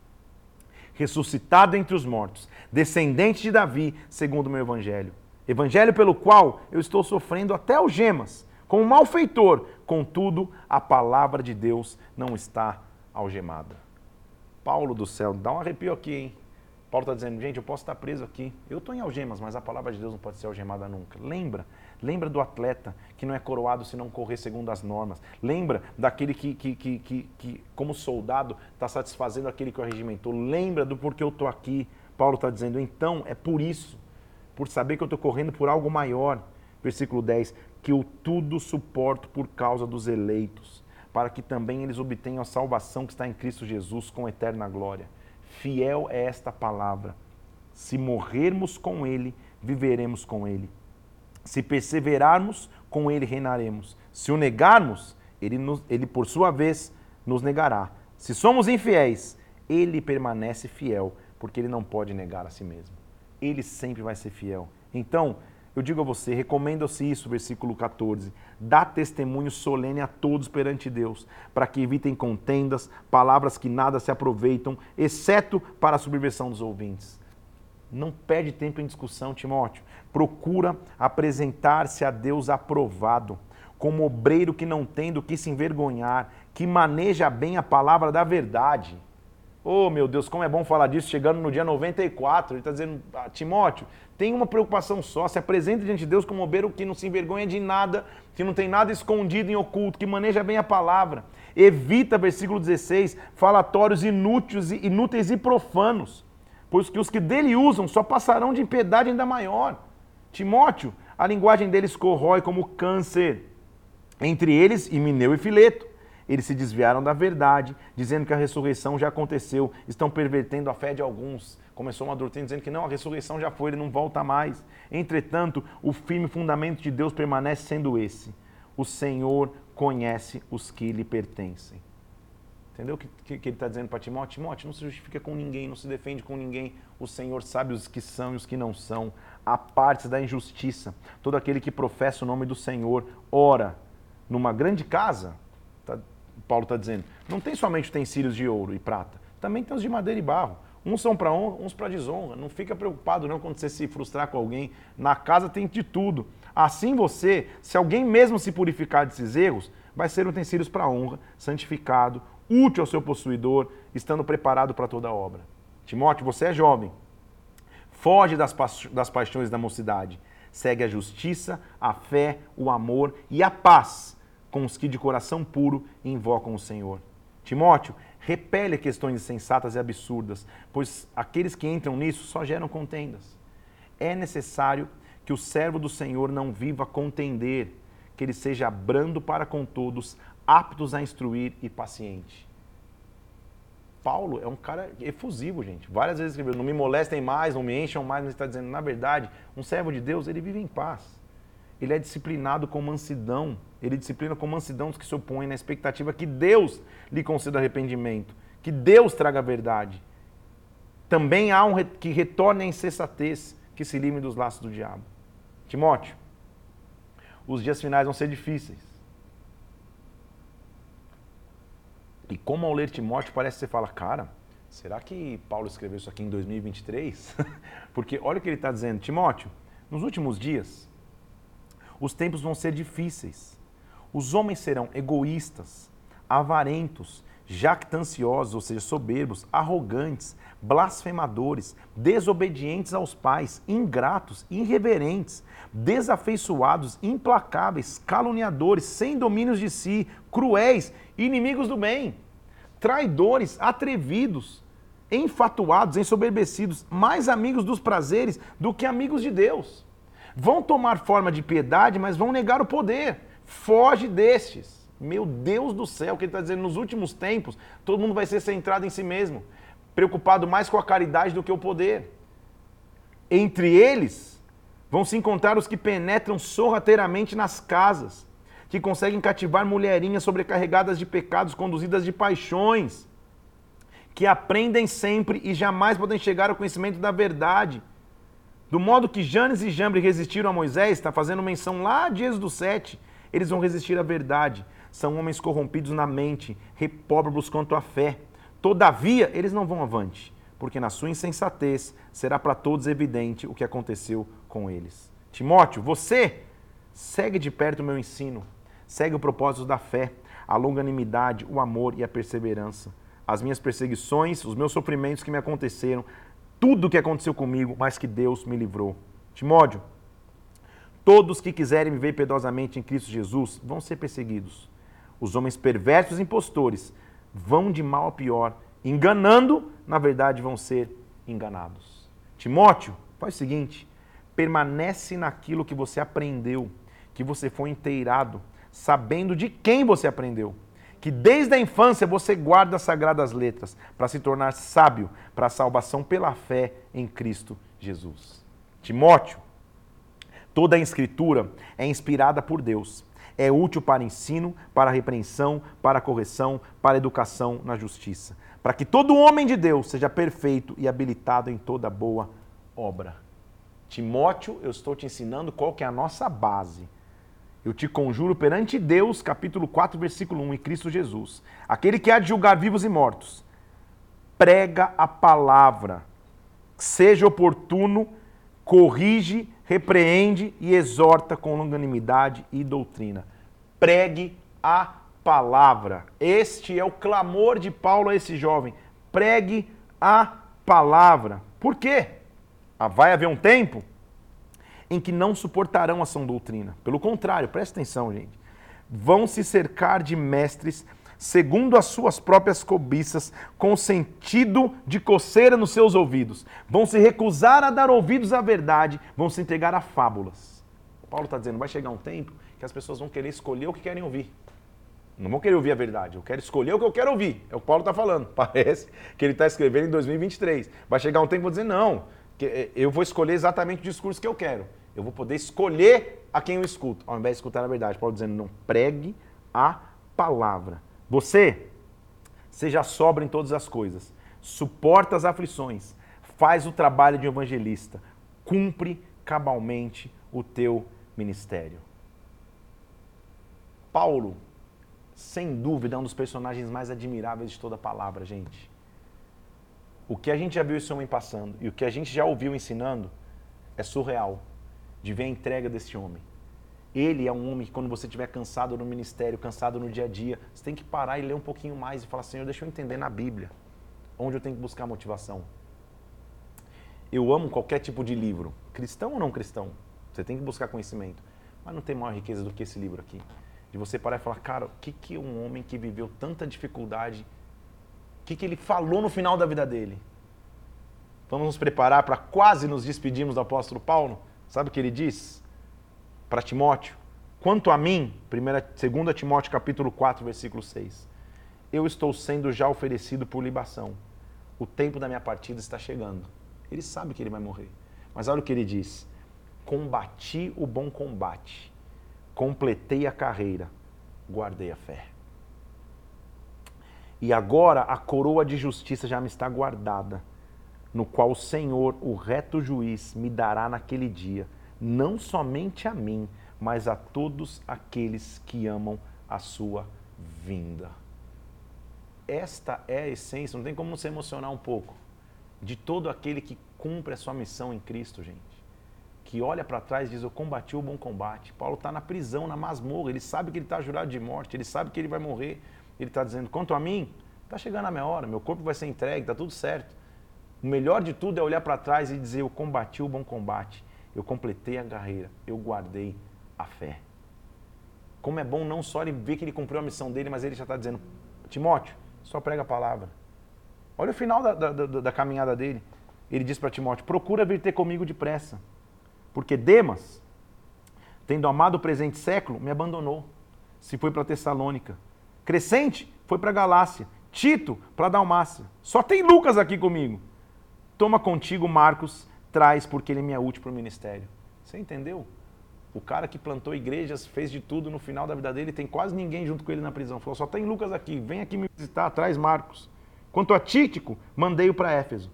ressuscitado entre os mortos, descendente de Davi, segundo o meu evangelho. Evangelho pelo qual eu estou sofrendo até algemas como malfeitor, contudo, a palavra de Deus não está algemada. Paulo do céu, dá um arrepio aqui, hein? Paulo está dizendo, gente, eu posso estar preso aqui. Eu estou em algemas, mas a palavra de Deus não pode ser algemada nunca. Lembra, lembra do atleta que não é coroado se não correr segundo as normas. Lembra daquele que, que, que, que, que como soldado, está satisfazendo aquele que o regimentou. Lembra do porquê eu estou aqui. Paulo está dizendo, então, é por isso, por saber que eu estou correndo por algo maior. Versículo 10: que eu tudo suporto por causa dos eleitos, para que também eles obtenham a salvação que está em Cristo Jesus com eterna glória. Fiel é esta palavra. Se morrermos com Ele, viveremos com Ele. Se perseverarmos, com Ele reinaremos. Se o negarmos, Ele, nos, ele por sua vez nos negará. Se somos infiéis, Ele permanece fiel, porque Ele não pode negar a si mesmo. Ele sempre vai ser fiel. Então, eu digo a você, recomenda-se isso, versículo 14. Dá testemunho solene a todos perante Deus, para que evitem contendas, palavras que nada se aproveitam, exceto para a subversão dos ouvintes. Não perde tempo em discussão, Timóteo. Procura apresentar-se a Deus aprovado, como obreiro que não tem do que se envergonhar, que maneja bem a palavra da verdade. Oh, meu Deus, como é bom falar disso, chegando no dia 94. Ele está dizendo, ah, Timóteo, tem uma preocupação só, se apresente diante de Deus como obreiro que não se envergonha de nada, que não tem nada escondido em oculto, que maneja bem a palavra. Evita, versículo 16, falatórios inúteis, inúteis e profanos, pois que os que dele usam só passarão de impiedade ainda maior. Timóteo, a linguagem deles corrói como câncer. Entre eles, Himeneu e Fileto. Eles se desviaram da verdade, dizendo que a ressurreição já aconteceu, estão pervertendo a fé de alguns. Começou uma doutrina dizendo que não, a ressurreição já foi, ele não volta mais. Entretanto, o firme fundamento de Deus permanece sendo esse: o Senhor conhece os que lhe pertencem. Entendeu o que, que, que ele está dizendo para Timóteo? Timóteo, não se justifica com ninguém, não se defende com ninguém. O Senhor sabe os que são e os que não são. Há partes da injustiça. Todo aquele que professa o nome do Senhor, ora, numa grande casa, tá, Paulo está dizendo, não tem somente utensílios de ouro e prata, também tem os de madeira e barro. Uns são para honra, uns para desonra. Não fica preocupado não quando você se frustrar com alguém. Na casa tem de tudo. Assim você, se alguém mesmo se purificar desses erros, vai ser utensílios para honra, santificado, útil ao seu possuidor, estando preparado para toda obra. Timóteo, você é jovem. Foge das, pa das paixões da mocidade. Segue a justiça, a fé, o amor e a paz com os que de coração puro invocam o Senhor. Timóteo, repele questões insensatas e absurdas, pois aqueles que entram nisso só geram contendas. É necessário que o servo do Senhor não viva contender, que ele seja brando para com todos, aptos a instruir e paciente. Paulo é um cara efusivo, gente. Várias vezes escreveu: não me molestem mais, não me encham mais, mas está dizendo, na verdade, um servo de Deus, ele vive em paz. Ele é disciplinado com mansidão. Ele disciplina com mansidão os que se opõem na expectativa que Deus lhe conceda arrependimento, que Deus traga a verdade. Também há um que retorne à insensatez, que se livre dos laços do diabo. Timóteo, os dias finais vão ser difíceis. E como ao ler Timóteo, parece que você fala, cara, será que Paulo escreveu isso aqui em 2023? Porque olha o que ele está dizendo, Timóteo, nos últimos dias, os tempos vão ser difíceis. Os homens serão egoístas, avarentos, jactanciosos, ou seja, soberbos, arrogantes, blasfemadores, desobedientes aos pais, ingratos, irreverentes, desafeiçoados, implacáveis, caluniadores, sem domínios de si, cruéis, inimigos do bem, traidores, atrevidos, enfatuados, ensoberbecidos, mais amigos dos prazeres do que amigos de Deus. Vão tomar forma de piedade, mas vão negar o poder. Foge destes. Meu Deus do céu, o que ele está dizendo, nos últimos tempos, todo mundo vai ser centrado em si mesmo, preocupado mais com a caridade do que o poder. Entre eles vão se encontrar os que penetram sorrateiramente nas casas, que conseguem cativar mulherinhas sobrecarregadas de pecados, conduzidas de paixões, que aprendem sempre e jamais podem chegar ao conhecimento da verdade. Do modo que Janes e Jambre resistiram a Moisés, está fazendo menção lá de Êxodo 7, eles vão resistir à verdade são homens corrompidos na mente, repóbrebos quanto à fé. Todavia, eles não vão avante, porque na sua insensatez será para todos evidente o que aconteceu com eles. Timóteo, você segue de perto o meu ensino, segue o propósito da fé, a longanimidade, o amor e a perseverança. As minhas perseguições, os meus sofrimentos que me aconteceram, tudo o que aconteceu comigo, mas que Deus me livrou. Timóteo, todos que quiserem viver piedosamente em Cristo Jesus vão ser perseguidos. Os homens perversos e impostores vão de mal a pior, enganando, na verdade vão ser enganados. Timóteo, faz o seguinte: permanece naquilo que você aprendeu, que você foi inteirado, sabendo de quem você aprendeu. Que desde a infância você guarda as sagradas letras para se tornar sábio para a salvação pela fé em Cristo Jesus. Timóteo, toda a escritura é inspirada por Deus é útil para ensino, para repreensão, para correção, para educação na justiça, para que todo homem de Deus seja perfeito e habilitado em toda boa obra. Timóteo, eu estou te ensinando qual que é a nossa base. Eu te conjuro perante Deus, capítulo 4, versículo 1, e Cristo Jesus, aquele que há de julgar vivos e mortos. Prega a palavra, seja oportuno, corrige, repreende e exorta com longanimidade e doutrina. Pregue a palavra. Este é o clamor de Paulo a esse jovem. Pregue a palavra. Por quê? Ah, vai haver um tempo em que não suportarão a sã doutrina. Pelo contrário, presta atenção, gente. Vão se cercar de mestres segundo as suas próprias cobiças, com sentido de coceira nos seus ouvidos. Vão se recusar a dar ouvidos à verdade, vão se entregar a fábulas. Paulo está dizendo, vai chegar um tempo que as pessoas vão querer escolher o que querem ouvir. Não vão querer ouvir a verdade, eu quero escolher o que eu quero ouvir. É o que Paulo está falando. Parece que ele está escrevendo em 2023. Vai chegar um tempo que vou dizer, não, eh, eu vou escolher exatamente o discurso que eu quero. Eu vou poder escolher a quem eu escuto, ao invés de escutar a verdade. Paulo dizendo, não pregue a palavra. Você seja sobra em todas as coisas, suporta as aflições, faz o trabalho de evangelista, cumpre cabalmente o teu ministério. Paulo, sem dúvida, é um dos personagens mais admiráveis de toda a palavra, gente. O que a gente já viu esse homem passando e o que a gente já ouviu ensinando é surreal de ver a entrega desse homem. Ele é um homem que, quando você estiver cansado no ministério, cansado no dia a dia, você tem que parar e ler um pouquinho mais e falar: Senhor, deixa eu entender na Bíblia onde eu tenho que buscar motivação. Eu amo qualquer tipo de livro, cristão ou não cristão. Você tem que buscar conhecimento. Mas não tem maior riqueza do que esse livro aqui. De você parar e falar: Cara, o que, que um homem que viveu tanta dificuldade, o que, que ele falou no final da vida dele? Vamos nos preparar para quase nos despedirmos do apóstolo Paulo? Sabe o que ele diz? Para Timóteo, quanto a mim, 2 Timóteo capítulo 4, versículo 6, eu estou sendo já oferecido por libação. O tempo da minha partida está chegando. Ele sabe que ele vai morrer. Mas olha o que ele diz: Combati o bom combate, completei a carreira, guardei a fé. E agora a coroa de justiça já me está guardada, no qual o Senhor, o reto juiz, me dará naquele dia não somente a mim, mas a todos aqueles que amam a sua vinda. Esta é a essência, não tem como se emocionar um pouco, de todo aquele que cumpre a sua missão em Cristo, gente. Que olha para trás e diz: Eu combati o bom combate. Paulo está na prisão, na masmorra, ele sabe que ele está jurado de morte, ele sabe que ele vai morrer. Ele está dizendo: Quanto a mim, está chegando a minha hora, meu corpo vai ser entregue, está tudo certo. O melhor de tudo é olhar para trás e dizer: Eu combati o bom combate eu completei a carreira, eu guardei a fé. Como é bom não só ele ver que ele cumpriu a missão dele, mas ele já está dizendo, Timóteo, só prega a palavra. Olha o final da, da, da, da caminhada dele. Ele diz para Timóteo, procura vir ter comigo depressa, porque Demas, tendo amado o presente século, me abandonou. Se foi para Tessalônica. Crescente foi para Galácia. Tito para Dalmácia. Só tem Lucas aqui comigo. Toma contigo Marcos traz porque ele me é útil para o ministério. Você entendeu? O cara que plantou igrejas, fez de tudo no final da vida dele, tem quase ninguém junto com ele na prisão. Falou, só tem Lucas aqui, vem aqui me visitar, traz Marcos. Quanto a Títico, mandei-o para Éfeso.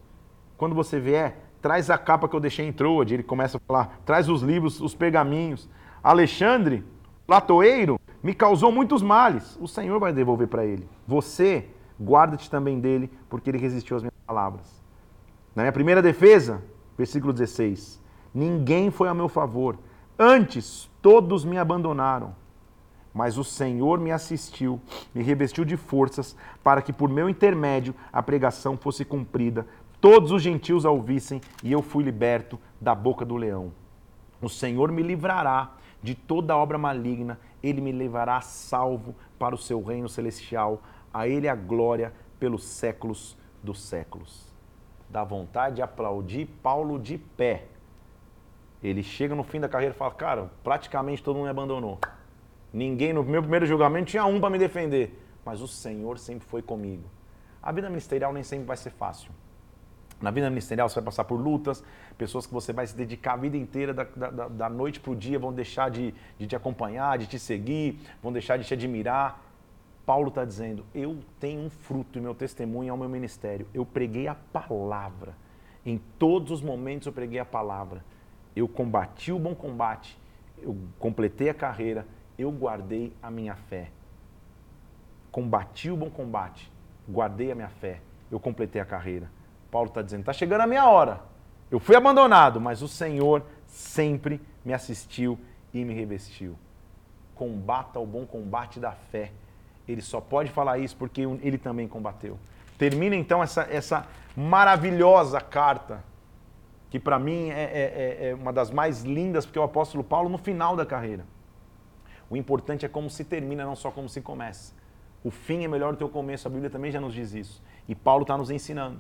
Quando você vier, traz a capa que eu deixei em Troade. Ele começa a falar, traz os livros, os pergaminhos. Alexandre, latoeiro, me causou muitos males. O Senhor vai devolver para ele. Você, guarda-te também dele, porque ele resistiu às minhas palavras. Na minha primeira defesa, Versículo 16: Ninguém foi a meu favor, antes todos me abandonaram. Mas o Senhor me assistiu, me revestiu de forças, para que por meu intermédio a pregação fosse cumprida, todos os gentios a ouvissem, e eu fui liberto da boca do leão. O Senhor me livrará de toda obra maligna, ele me levará salvo para o seu reino celestial, a ele a glória pelos séculos dos séculos dá vontade de aplaudir Paulo de pé. Ele chega no fim da carreira e fala: Cara, praticamente todo mundo me abandonou. Ninguém, no meu primeiro julgamento, tinha um para me defender. Mas o Senhor sempre foi comigo. A vida ministerial nem sempre vai ser fácil. Na vida ministerial você vai passar por lutas, pessoas que você vai se dedicar a vida inteira, da, da, da noite para o dia, vão deixar de, de te acompanhar, de te seguir, vão deixar de te admirar. Paulo está dizendo: eu tenho um fruto e meu testemunho é o meu ministério. Eu preguei a palavra. Em todos os momentos eu preguei a palavra. Eu combati o bom combate. Eu completei a carreira. Eu guardei a minha fé. Combati o bom combate. Guardei a minha fé. Eu completei a carreira. Paulo está dizendo: está chegando a minha hora. Eu fui abandonado, mas o Senhor sempre me assistiu e me revestiu. Combata o bom combate da fé. Ele só pode falar isso porque ele também combateu. Termina então essa, essa maravilhosa carta, que para mim é, é, é, é uma das mais lindas, porque o apóstolo Paulo no final da carreira. O importante é como se termina, não só como se começa. O fim é melhor do que o começo, a Bíblia também já nos diz isso. E Paulo está nos ensinando.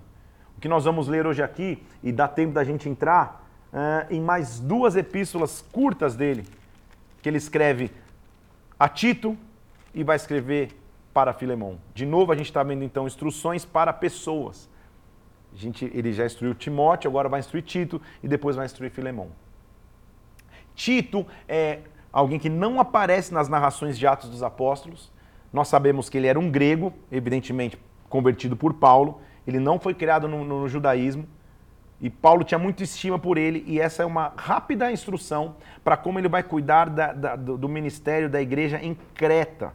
O que nós vamos ler hoje aqui, e dá tempo da gente entrar, é, em mais duas epístolas curtas dele, que ele escreve a Tito e vai escrever para Filemão. De novo, a gente está vendo então instruções para pessoas. A gente, ele já instruiu Timóteo, agora vai instruir Tito e depois vai instruir Filemão. Tito é alguém que não aparece nas narrações de Atos dos Apóstolos. Nós sabemos que ele era um grego, evidentemente convertido por Paulo. Ele não foi criado no, no judaísmo. E Paulo tinha muita estima por ele, e essa é uma rápida instrução para como ele vai cuidar da, da, do ministério da igreja em Creta.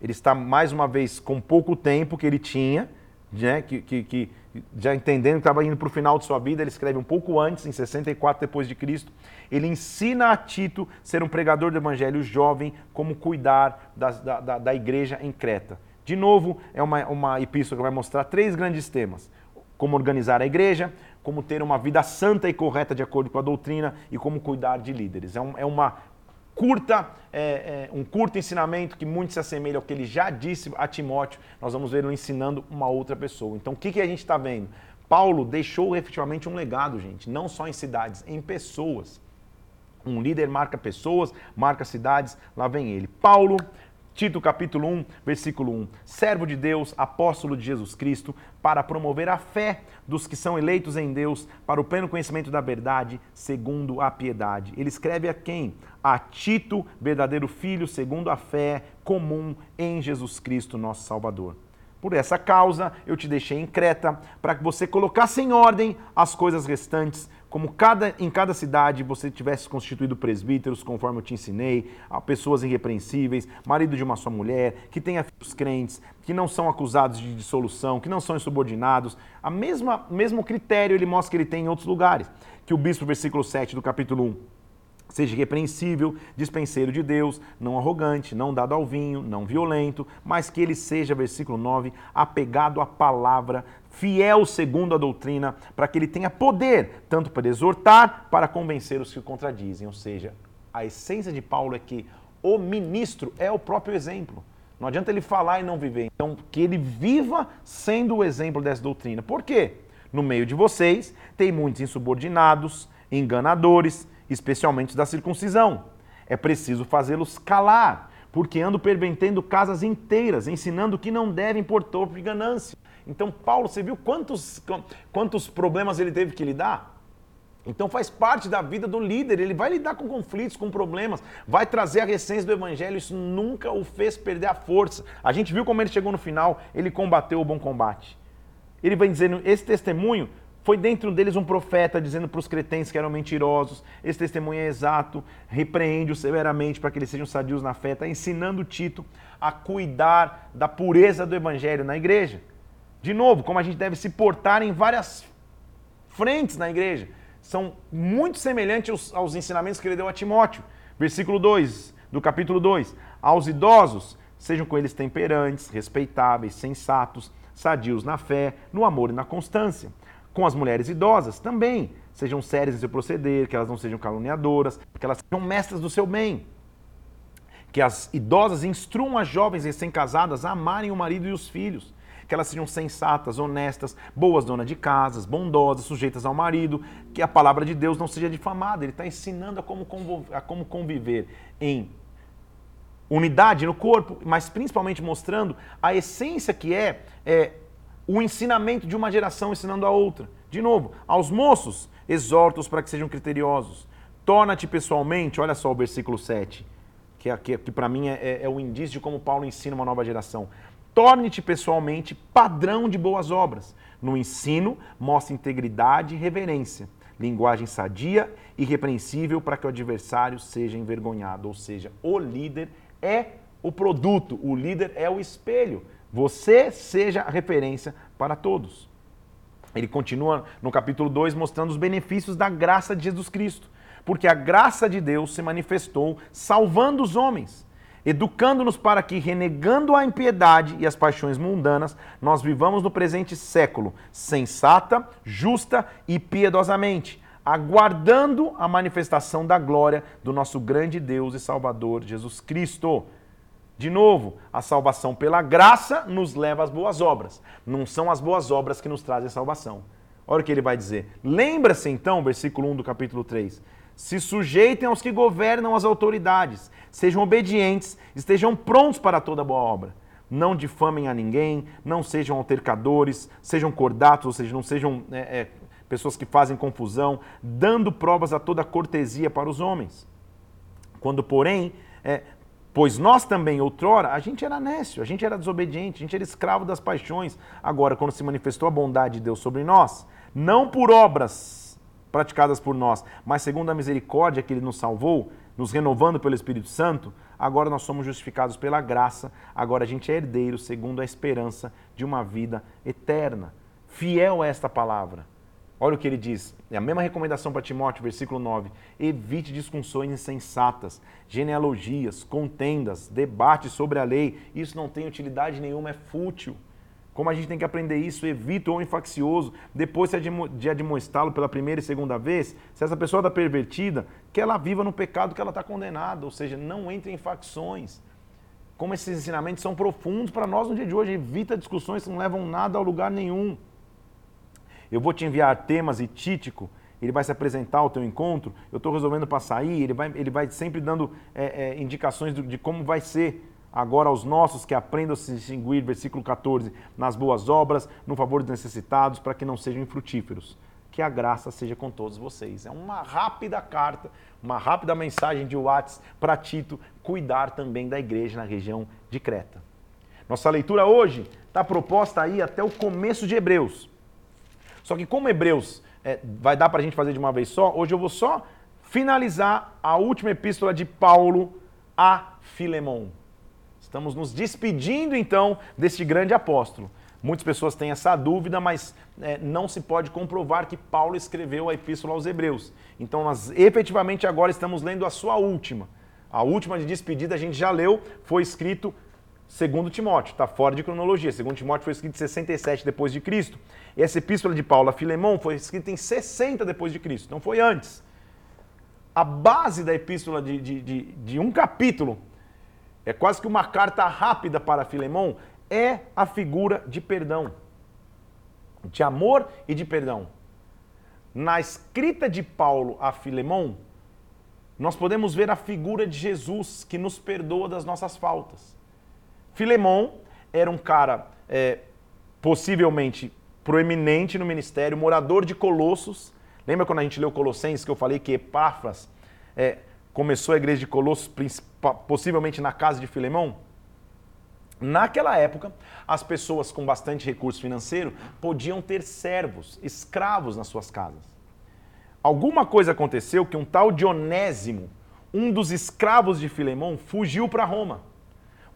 Ele está, mais uma vez, com pouco tempo que ele tinha, né, que, que, que já entendendo que estava indo para o final de sua vida, ele escreve um pouco antes, em 64 depois de Cristo. Ele ensina a Tito ser um pregador do evangelho jovem, como cuidar da, da, da igreja em Creta. De novo, é uma, uma epístola que vai mostrar três grandes temas: como organizar a igreja, como ter uma vida santa e correta de acordo com a doutrina e como cuidar de líderes. É, um, é uma curta, é, é, um curto ensinamento que muito se assemelha ao que ele já disse a Timóteo. Nós vamos ver ele ensinando uma outra pessoa. Então, o que, que a gente está vendo? Paulo deixou efetivamente um legado, gente, não só em cidades, em pessoas. Um líder marca pessoas, marca cidades, lá vem ele. Paulo Tito capítulo 1, versículo 1. Servo de Deus, apóstolo de Jesus Cristo, para promover a fé dos que são eleitos em Deus, para o pleno conhecimento da verdade, segundo a piedade. Ele escreve a quem? A Tito, verdadeiro filho, segundo a fé comum em Jesus Cristo, nosso Salvador. Por essa causa eu te deixei em Creta, para que você colocasse em ordem as coisas restantes como cada, em cada cidade você tivesse constituído presbíteros, conforme eu te ensinei, pessoas irrepreensíveis, marido de uma só mulher, que tenha filhos crentes, que não são acusados de dissolução, que não são insubordinados. A mesma mesmo critério ele mostra que ele tem em outros lugares. Que o bispo, versículo 7 do capítulo 1, Seja repreensível, dispenseiro de Deus, não arrogante, não dado ao vinho, não violento, mas que ele seja, versículo 9, apegado à palavra, fiel segundo a doutrina, para que ele tenha poder, tanto para exortar, para convencer os que o contradizem. Ou seja, a essência de Paulo é que o ministro é o próprio exemplo. Não adianta ele falar e não viver. Então, que ele viva sendo o exemplo dessa doutrina. Por quê? No meio de vocês tem muitos insubordinados, enganadores, especialmente da circuncisão. É preciso fazê-los calar, porque ando pervertendo casas inteiras, ensinando que não devem por torpe ganância. Então, Paulo, você viu quantos, quantos problemas ele teve que lidar? Então faz parte da vida do líder, ele vai lidar com conflitos, com problemas, vai trazer a recência do evangelho, isso nunca o fez perder a força. A gente viu como ele chegou no final, ele combateu o bom combate. Ele vai dizendo, esse testemunho foi dentro deles um profeta dizendo para os cretentes que eram mentirosos. Esse testemunho é exato, repreende-os severamente para que eles sejam sadios na fé. Está ensinando Tito a cuidar da pureza do evangelho na igreja. De novo, como a gente deve se portar em várias frentes na igreja. São muito semelhantes aos, aos ensinamentos que ele deu a Timóteo. Versículo 2 do capítulo 2. Aos idosos, sejam com eles temperantes, respeitáveis, sensatos, sadios na fé, no amor e na constância com as mulheres idosas também. Sejam sérias em seu proceder, que elas não sejam caluniadoras, que elas sejam mestras do seu bem. Que as idosas instruam as jovens recém-casadas a amarem o marido e os filhos. Que elas sejam sensatas, honestas, boas donas de casas, bondosas, sujeitas ao marido. Que a palavra de Deus não seja difamada. Ele está ensinando a como, a como conviver em unidade no corpo, mas principalmente mostrando a essência que é, é o ensinamento de uma geração ensinando a outra. De novo, aos moços, exorta-os para que sejam criteriosos. Torna-te pessoalmente, olha só o versículo 7, que, é, que, que para mim é, é, é o indício de como Paulo ensina uma nova geração. Torne-te pessoalmente padrão de boas obras. No ensino, mostre integridade e reverência, linguagem sadia e repreensível para que o adversário seja envergonhado. Ou seja, o líder é o produto, o líder é o espelho. Você seja a referência para todos. ele continua no capítulo 2 mostrando os benefícios da graça de Jesus Cristo. Porque a graça de Deus se manifestou salvando os homens, educando-nos para que, renegando a impiedade e as paixões mundanas, nós vivamos no presente século sensata, justa e piedosamente, aguardando a manifestação da glória do nosso grande Deus e Salvador Jesus Cristo. De novo, a salvação pela graça nos leva às boas obras. Não são as boas obras que nos trazem salvação. Olha o que ele vai dizer. Lembra-se então, versículo 1 do capítulo 3. Se sujeitem aos que governam as autoridades, sejam obedientes, estejam prontos para toda boa obra. Não difamem a ninguém, não sejam altercadores, sejam cordatos, ou seja, não sejam é, é, pessoas que fazem confusão, dando provas a toda cortesia para os homens. Quando, porém, é, Pois nós também, outrora, a gente era nécio, a gente era desobediente, a gente era escravo das paixões. Agora, quando se manifestou a bondade de Deus sobre nós, não por obras praticadas por nós, mas segundo a misericórdia que Ele nos salvou, nos renovando pelo Espírito Santo, agora nós somos justificados pela graça, agora a gente é herdeiro segundo a esperança de uma vida eterna. Fiel a esta palavra. Olha o que ele diz. É a mesma recomendação para Timóteo, versículo 9. Evite discussões insensatas, genealogias, contendas, debates sobre a lei. Isso não tem utilidade nenhuma, é fútil. Como a gente tem que aprender isso? Evita o homem faccioso. Depois de admoestá-lo pela primeira e segunda vez, se essa pessoa está pervertida, que ela viva no pecado que ela está condenada. Ou seja, não entre em facções. Como esses ensinamentos são profundos para nós no dia de hoje. Evita discussões que não levam nada a lugar nenhum. Eu vou te enviar temas e Títico, ele vai se apresentar ao teu encontro, eu estou resolvendo para sair, ele vai, ele vai sempre dando é, é, indicações de, como vai ser agora aos nossos que aprendam a se distinguir, versículo 14, nas boas obras, no favor dos necessitados, para que não sejam infrutíferos. Que a graça seja com todos vocês. É uma rápida carta, uma rápida mensagem de Watts para Tito cuidar também da igreja na região de Creta. Nossa leitura hoje está proposta aí até o começo de Hebreus. Só que como Hebreus é, vai dar para a gente fazer de uma vez só, hoje eu vou só finalizar a última epístola de Paulo a Filemão. Estamos nos despedindo então deste grande apóstolo. Muitas pessoas têm essa dúvida, mas é, não se pode comprovar que Paulo escreveu a epístola aos Hebreus. Então nós efetivamente agora estamos lendo a sua última. A última de despedida a gente já leu, foi escrito segundo Timóteo, está fora de cronologia. Segundo Timóteo foi escrito em 67 depois de Cristo. Essa epístola de Paulo a Filemão foi escrita em 60 depois de Cristo, não foi antes. A base da epístola de, de, de, de um capítulo, é quase que uma carta rápida para Filemão, é a figura de perdão. De amor e de perdão. Na escrita de Paulo a Filemão, nós podemos ver a figura de Jesus que nos perdoa das nossas faltas. Filemon era um cara é, possivelmente proeminente no ministério, morador de Colossos. Lembra quando a gente leu Colossenses que eu falei que Epáfras é, começou a igreja de Colossos possivelmente na casa de Filemão? Naquela época, as pessoas com bastante recurso financeiro podiam ter servos, escravos nas suas casas. Alguma coisa aconteceu que um tal Dionésimo, um dos escravos de Filemão, fugiu para Roma.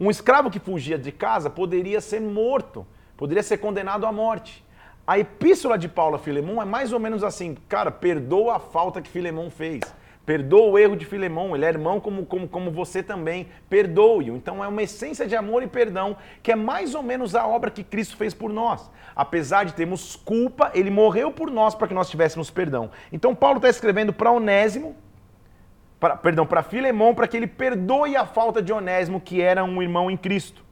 Um escravo que fugia de casa poderia ser morto, poderia ser condenado à morte. A epístola de Paulo a Filemão é mais ou menos assim, cara, perdoa a falta que Filemão fez. Perdoa o erro de Filemão, ele é irmão como, como, como você também, perdoe-o. Então é uma essência de amor e perdão, que é mais ou menos a obra que Cristo fez por nós. Apesar de termos culpa, ele morreu por nós para que nós tivéssemos perdão. Então Paulo está escrevendo para Onésimo, pra, perdão, para Filemão, para que ele perdoe a falta de Onésimo, que era um irmão em Cristo.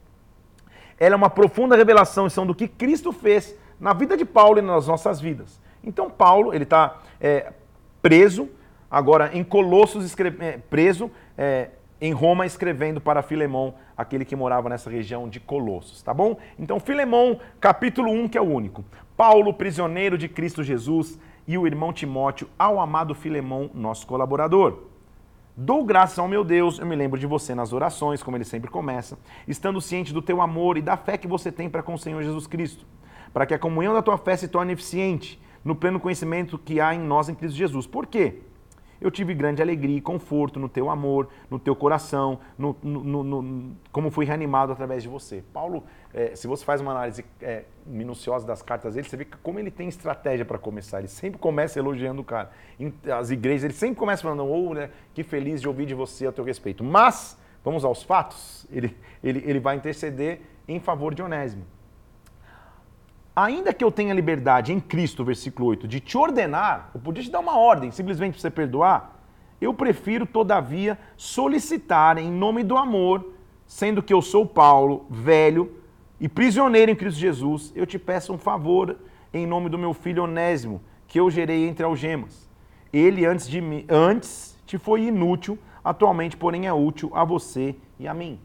Ela é uma profunda revelação são do que Cristo fez na vida de Paulo e nas nossas vidas. Então Paulo, ele está é, preso, agora em Colossos, é, preso é, em Roma, escrevendo para Filemão, aquele que morava nessa região de Colossos, tá bom? Então Filemão, capítulo 1, que é o único. Paulo, prisioneiro de Cristo Jesus, e o irmão Timóteo, ao amado Filemão, nosso colaborador. Dou graças ao meu Deus, eu me lembro de você nas orações, como ele sempre começa, estando ciente do teu amor e da fé que você tem para com o Senhor Jesus Cristo, para que a comunhão da tua fé se torne eficiente no pleno conhecimento que há em nós em Cristo Jesus. Por quê? eu tive grande alegria e conforto no teu amor, no teu coração, no, no, no, como fui reanimado através de você. Paulo, é, se você faz uma análise é, minuciosa das cartas dele, você vê como ele tem estratégia para começar. Ele sempre começa elogiando o cara. As igrejas, ele sempre começa falando, oh, né, que feliz de ouvir de você a teu respeito. Mas, vamos aos fatos, ele, ele, ele vai interceder em favor de Onésimo. Ainda que eu tenha liberdade em Cristo, versículo 8, de te ordenar, eu podia te dar uma ordem, simplesmente para você perdoar, eu prefiro, todavia, solicitar em nome do amor, sendo que eu sou Paulo, velho e prisioneiro em Cristo Jesus, eu te peço um favor em nome do meu filho Onésimo, que eu gerei entre algemas. Ele antes de mim, antes te foi inútil, atualmente, porém, é útil a você e a mim.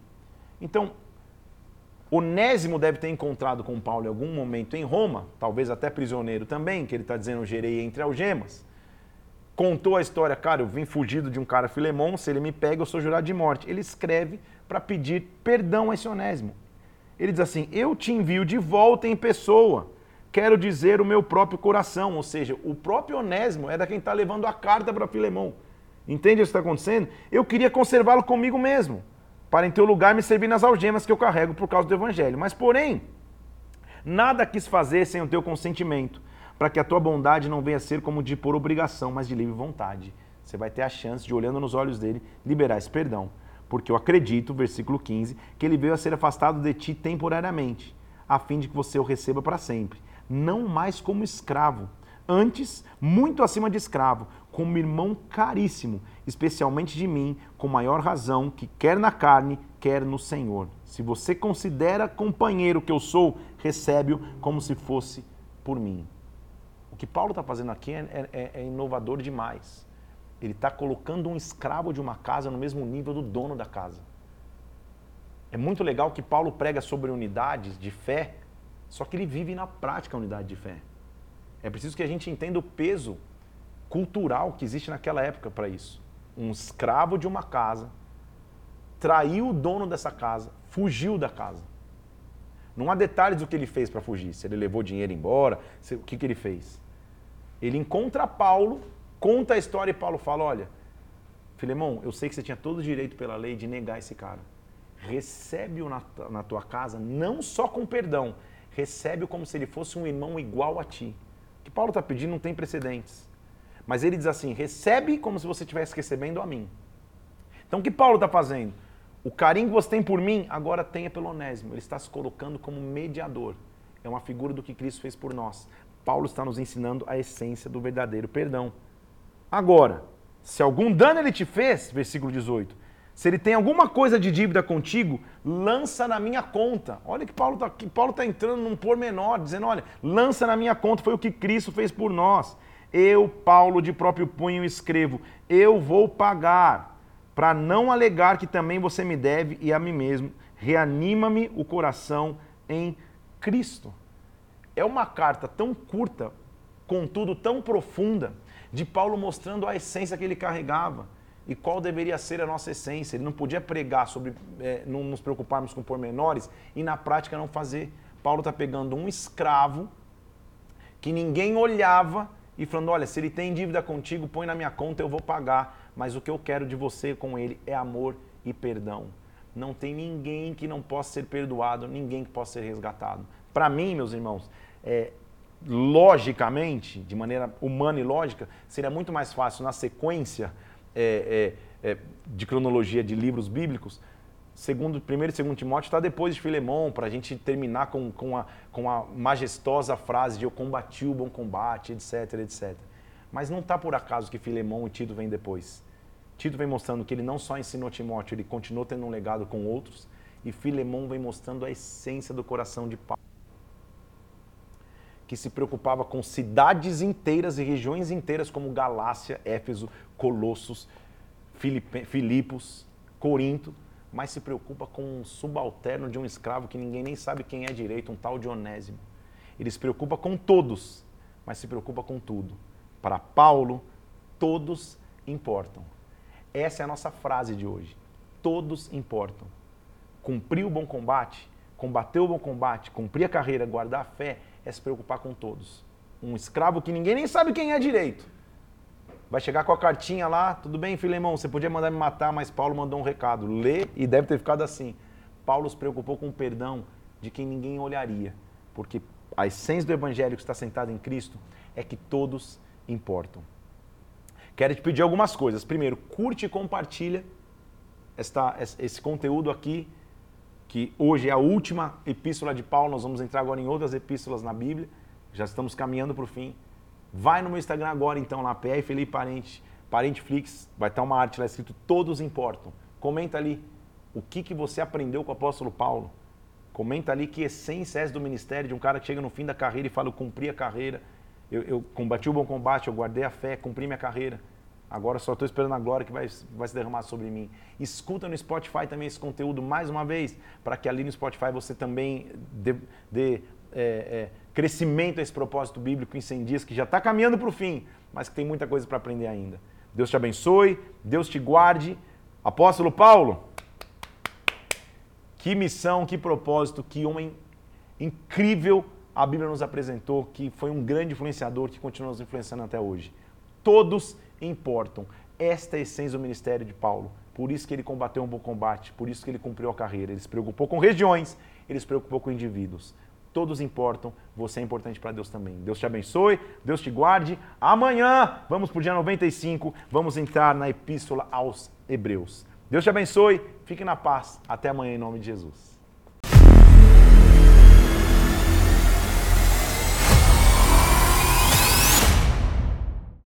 Então, Onésimo deve ter encontrado com Paulo em algum momento em Roma, talvez até prisioneiro também, que ele está dizendo gerei entre algemas. Contou a história, cara, eu vim fugido de um cara Filemão, se ele me pega, eu sou jurado de morte. Ele escreve para pedir perdão a esse Onésimo. Ele diz assim: Eu te envio de volta em pessoa, quero dizer o meu próprio coração. Ou seja, o próprio Onésimo era quem está levando a carta para Filemão. Entende o que está acontecendo? Eu queria conservá-lo comigo mesmo para em teu lugar me servir nas algemas que eu carrego por causa do evangelho. Mas, porém, nada quis fazer sem o teu consentimento, para que a tua bondade não venha a ser como de por obrigação, mas de livre vontade. Você vai ter a chance de, olhando nos olhos dele, liberar esse perdão. Porque eu acredito, versículo 15, que ele veio a ser afastado de ti temporariamente, a fim de que você o receba para sempre, não mais como escravo, antes, muito acima de escravo, como irmão caríssimo, especialmente de mim, com maior razão, que quer na carne, quer no Senhor. Se você considera companheiro que eu sou, recebe-o como se fosse por mim. O que Paulo está fazendo aqui é, é, é inovador demais. Ele está colocando um escravo de uma casa no mesmo nível do dono da casa. É muito legal que Paulo prega sobre unidades de fé, só que ele vive na prática a unidade de fé. É preciso que a gente entenda o peso cultural que existe naquela época para isso um escravo de uma casa, traiu o dono dessa casa, fugiu da casa. Não há detalhes do que ele fez para fugir. Se ele levou dinheiro embora, se, o que, que ele fez. Ele encontra Paulo, conta a história e Paulo fala: Olha, Filemão, eu sei que você tinha todo o direito pela lei de negar esse cara. Recebe-o na, na tua casa, não só com perdão, recebe-o como se ele fosse um irmão igual a ti. O que Paulo está pedindo não tem precedentes. Mas ele diz assim: recebe como se você estivesse recebendo a mim. Então o que Paulo está fazendo? O carinho que você tem por mim, agora tenha pelo Onésimo. Ele está se colocando como mediador. É uma figura do que Cristo fez por nós. Paulo está nos ensinando a essência do verdadeiro perdão. Agora, se algum dano ele te fez, versículo 18, se ele tem alguma coisa de dívida contigo, lança na minha conta. Olha que Paulo está Paulo tá entrando num pormenor, dizendo: olha, lança na minha conta, foi o que Cristo fez por nós. Eu, Paulo, de próprio punho escrevo: Eu vou pagar, para não alegar que também você me deve e a mim mesmo. Reanima-me o coração em Cristo. É uma carta tão curta, contudo tão profunda, de Paulo mostrando a essência que ele carregava e qual deveria ser a nossa essência. Ele não podia pregar sobre é, não nos preocuparmos com pormenores e na prática não fazer. Paulo está pegando um escravo que ninguém olhava e falando: olha, se ele tem dívida contigo, põe na minha conta, eu vou pagar. Mas o que eu quero de você com ele é amor e perdão. Não tem ninguém que não possa ser perdoado, ninguém que possa ser resgatado. Para mim, meus irmãos, é, logicamente, de maneira humana e lógica, seria muito mais fácil na sequência é, é, é de cronologia de livros bíblicos segundo, primeiro e segundo Timóteo está depois de Filemão, para a gente terminar com, com, a, com a majestosa frase de eu combati o bom combate, etc, etc. Mas não está por acaso que Filemão e Tito vêm depois. Tito vem mostrando que ele não só ensinou Timóteo, ele continuou tendo um legado com outros, e Filemão vem mostrando a essência do coração de Paulo, que se preocupava com cidades inteiras e regiões inteiras como Galácia, Éfeso, Colossos, Filipos, Corinto, mas se preocupa com um subalterno de um escravo que ninguém nem sabe quem é direito, um tal de Onésimo. Ele se preocupa com todos, mas se preocupa com tudo. Para Paulo, todos importam. Essa é a nossa frase de hoje. Todos importam. Cumprir o bom combate, combater o bom combate, cumprir a carreira, guardar a fé, é se preocupar com todos. Um escravo que ninguém nem sabe quem é direito. vai chegar com a cartinha lá, tudo bem, Filemão, você podia mandar me matar, mas Paulo mandou um recado. Lê e deve ter ficado assim. Paulo se preocupou com o perdão de quem ninguém olharia, porque a essência do evangelho que está sentado em Cristo é que todos importam. Quero te pedir algumas coisas. Primeiro, curte e compartilha esta, esse conteúdo aqui, que hoje é a última epístola de Paulo. Nós vamos entrar agora em outras epístolas na Bíblia. Já estamos caminhando para o fim. Vai no meu Instagram agora, então, lá, PR Felipe Parente, Parenteflix, vai estar uma arte lá escrito Todos Importam. Comenta ali o que, que você aprendeu com o apóstolo Paulo. Comenta ali que essência é do ministério de um cara que chega no fim da carreira e fala, eu cumpri a carreira, eu, eu combati o bom combate, eu guardei a fé, cumpri minha carreira. Agora só estou esperando a glória que vai, vai se derramar sobre mim. Escuta no Spotify também esse conteúdo mais uma vez, para que ali no Spotify você também dê, dê é, é, crescimento a esse propósito bíblico em 100 dias, que já está caminhando para o fim, mas que tem muita coisa para aprender ainda. Deus te abençoe, Deus te guarde. Apóstolo Paulo, que missão, que propósito, que homem incrível a Bíblia nos apresentou, que foi um grande influenciador, que continua nos influenciando até hoje. Todos importam. Esta é a essência do ministério de Paulo. Por isso que ele combateu um bom combate, por isso que ele cumpriu a carreira. Ele se preocupou com regiões, ele se preocupou com indivíduos todos importam, você é importante para Deus também. Deus te abençoe, Deus te guarde. Amanhã, vamos para o dia 95, vamos entrar na Epístola aos Hebreus. Deus te abençoe, fique na paz. Até amanhã, em nome de Jesus.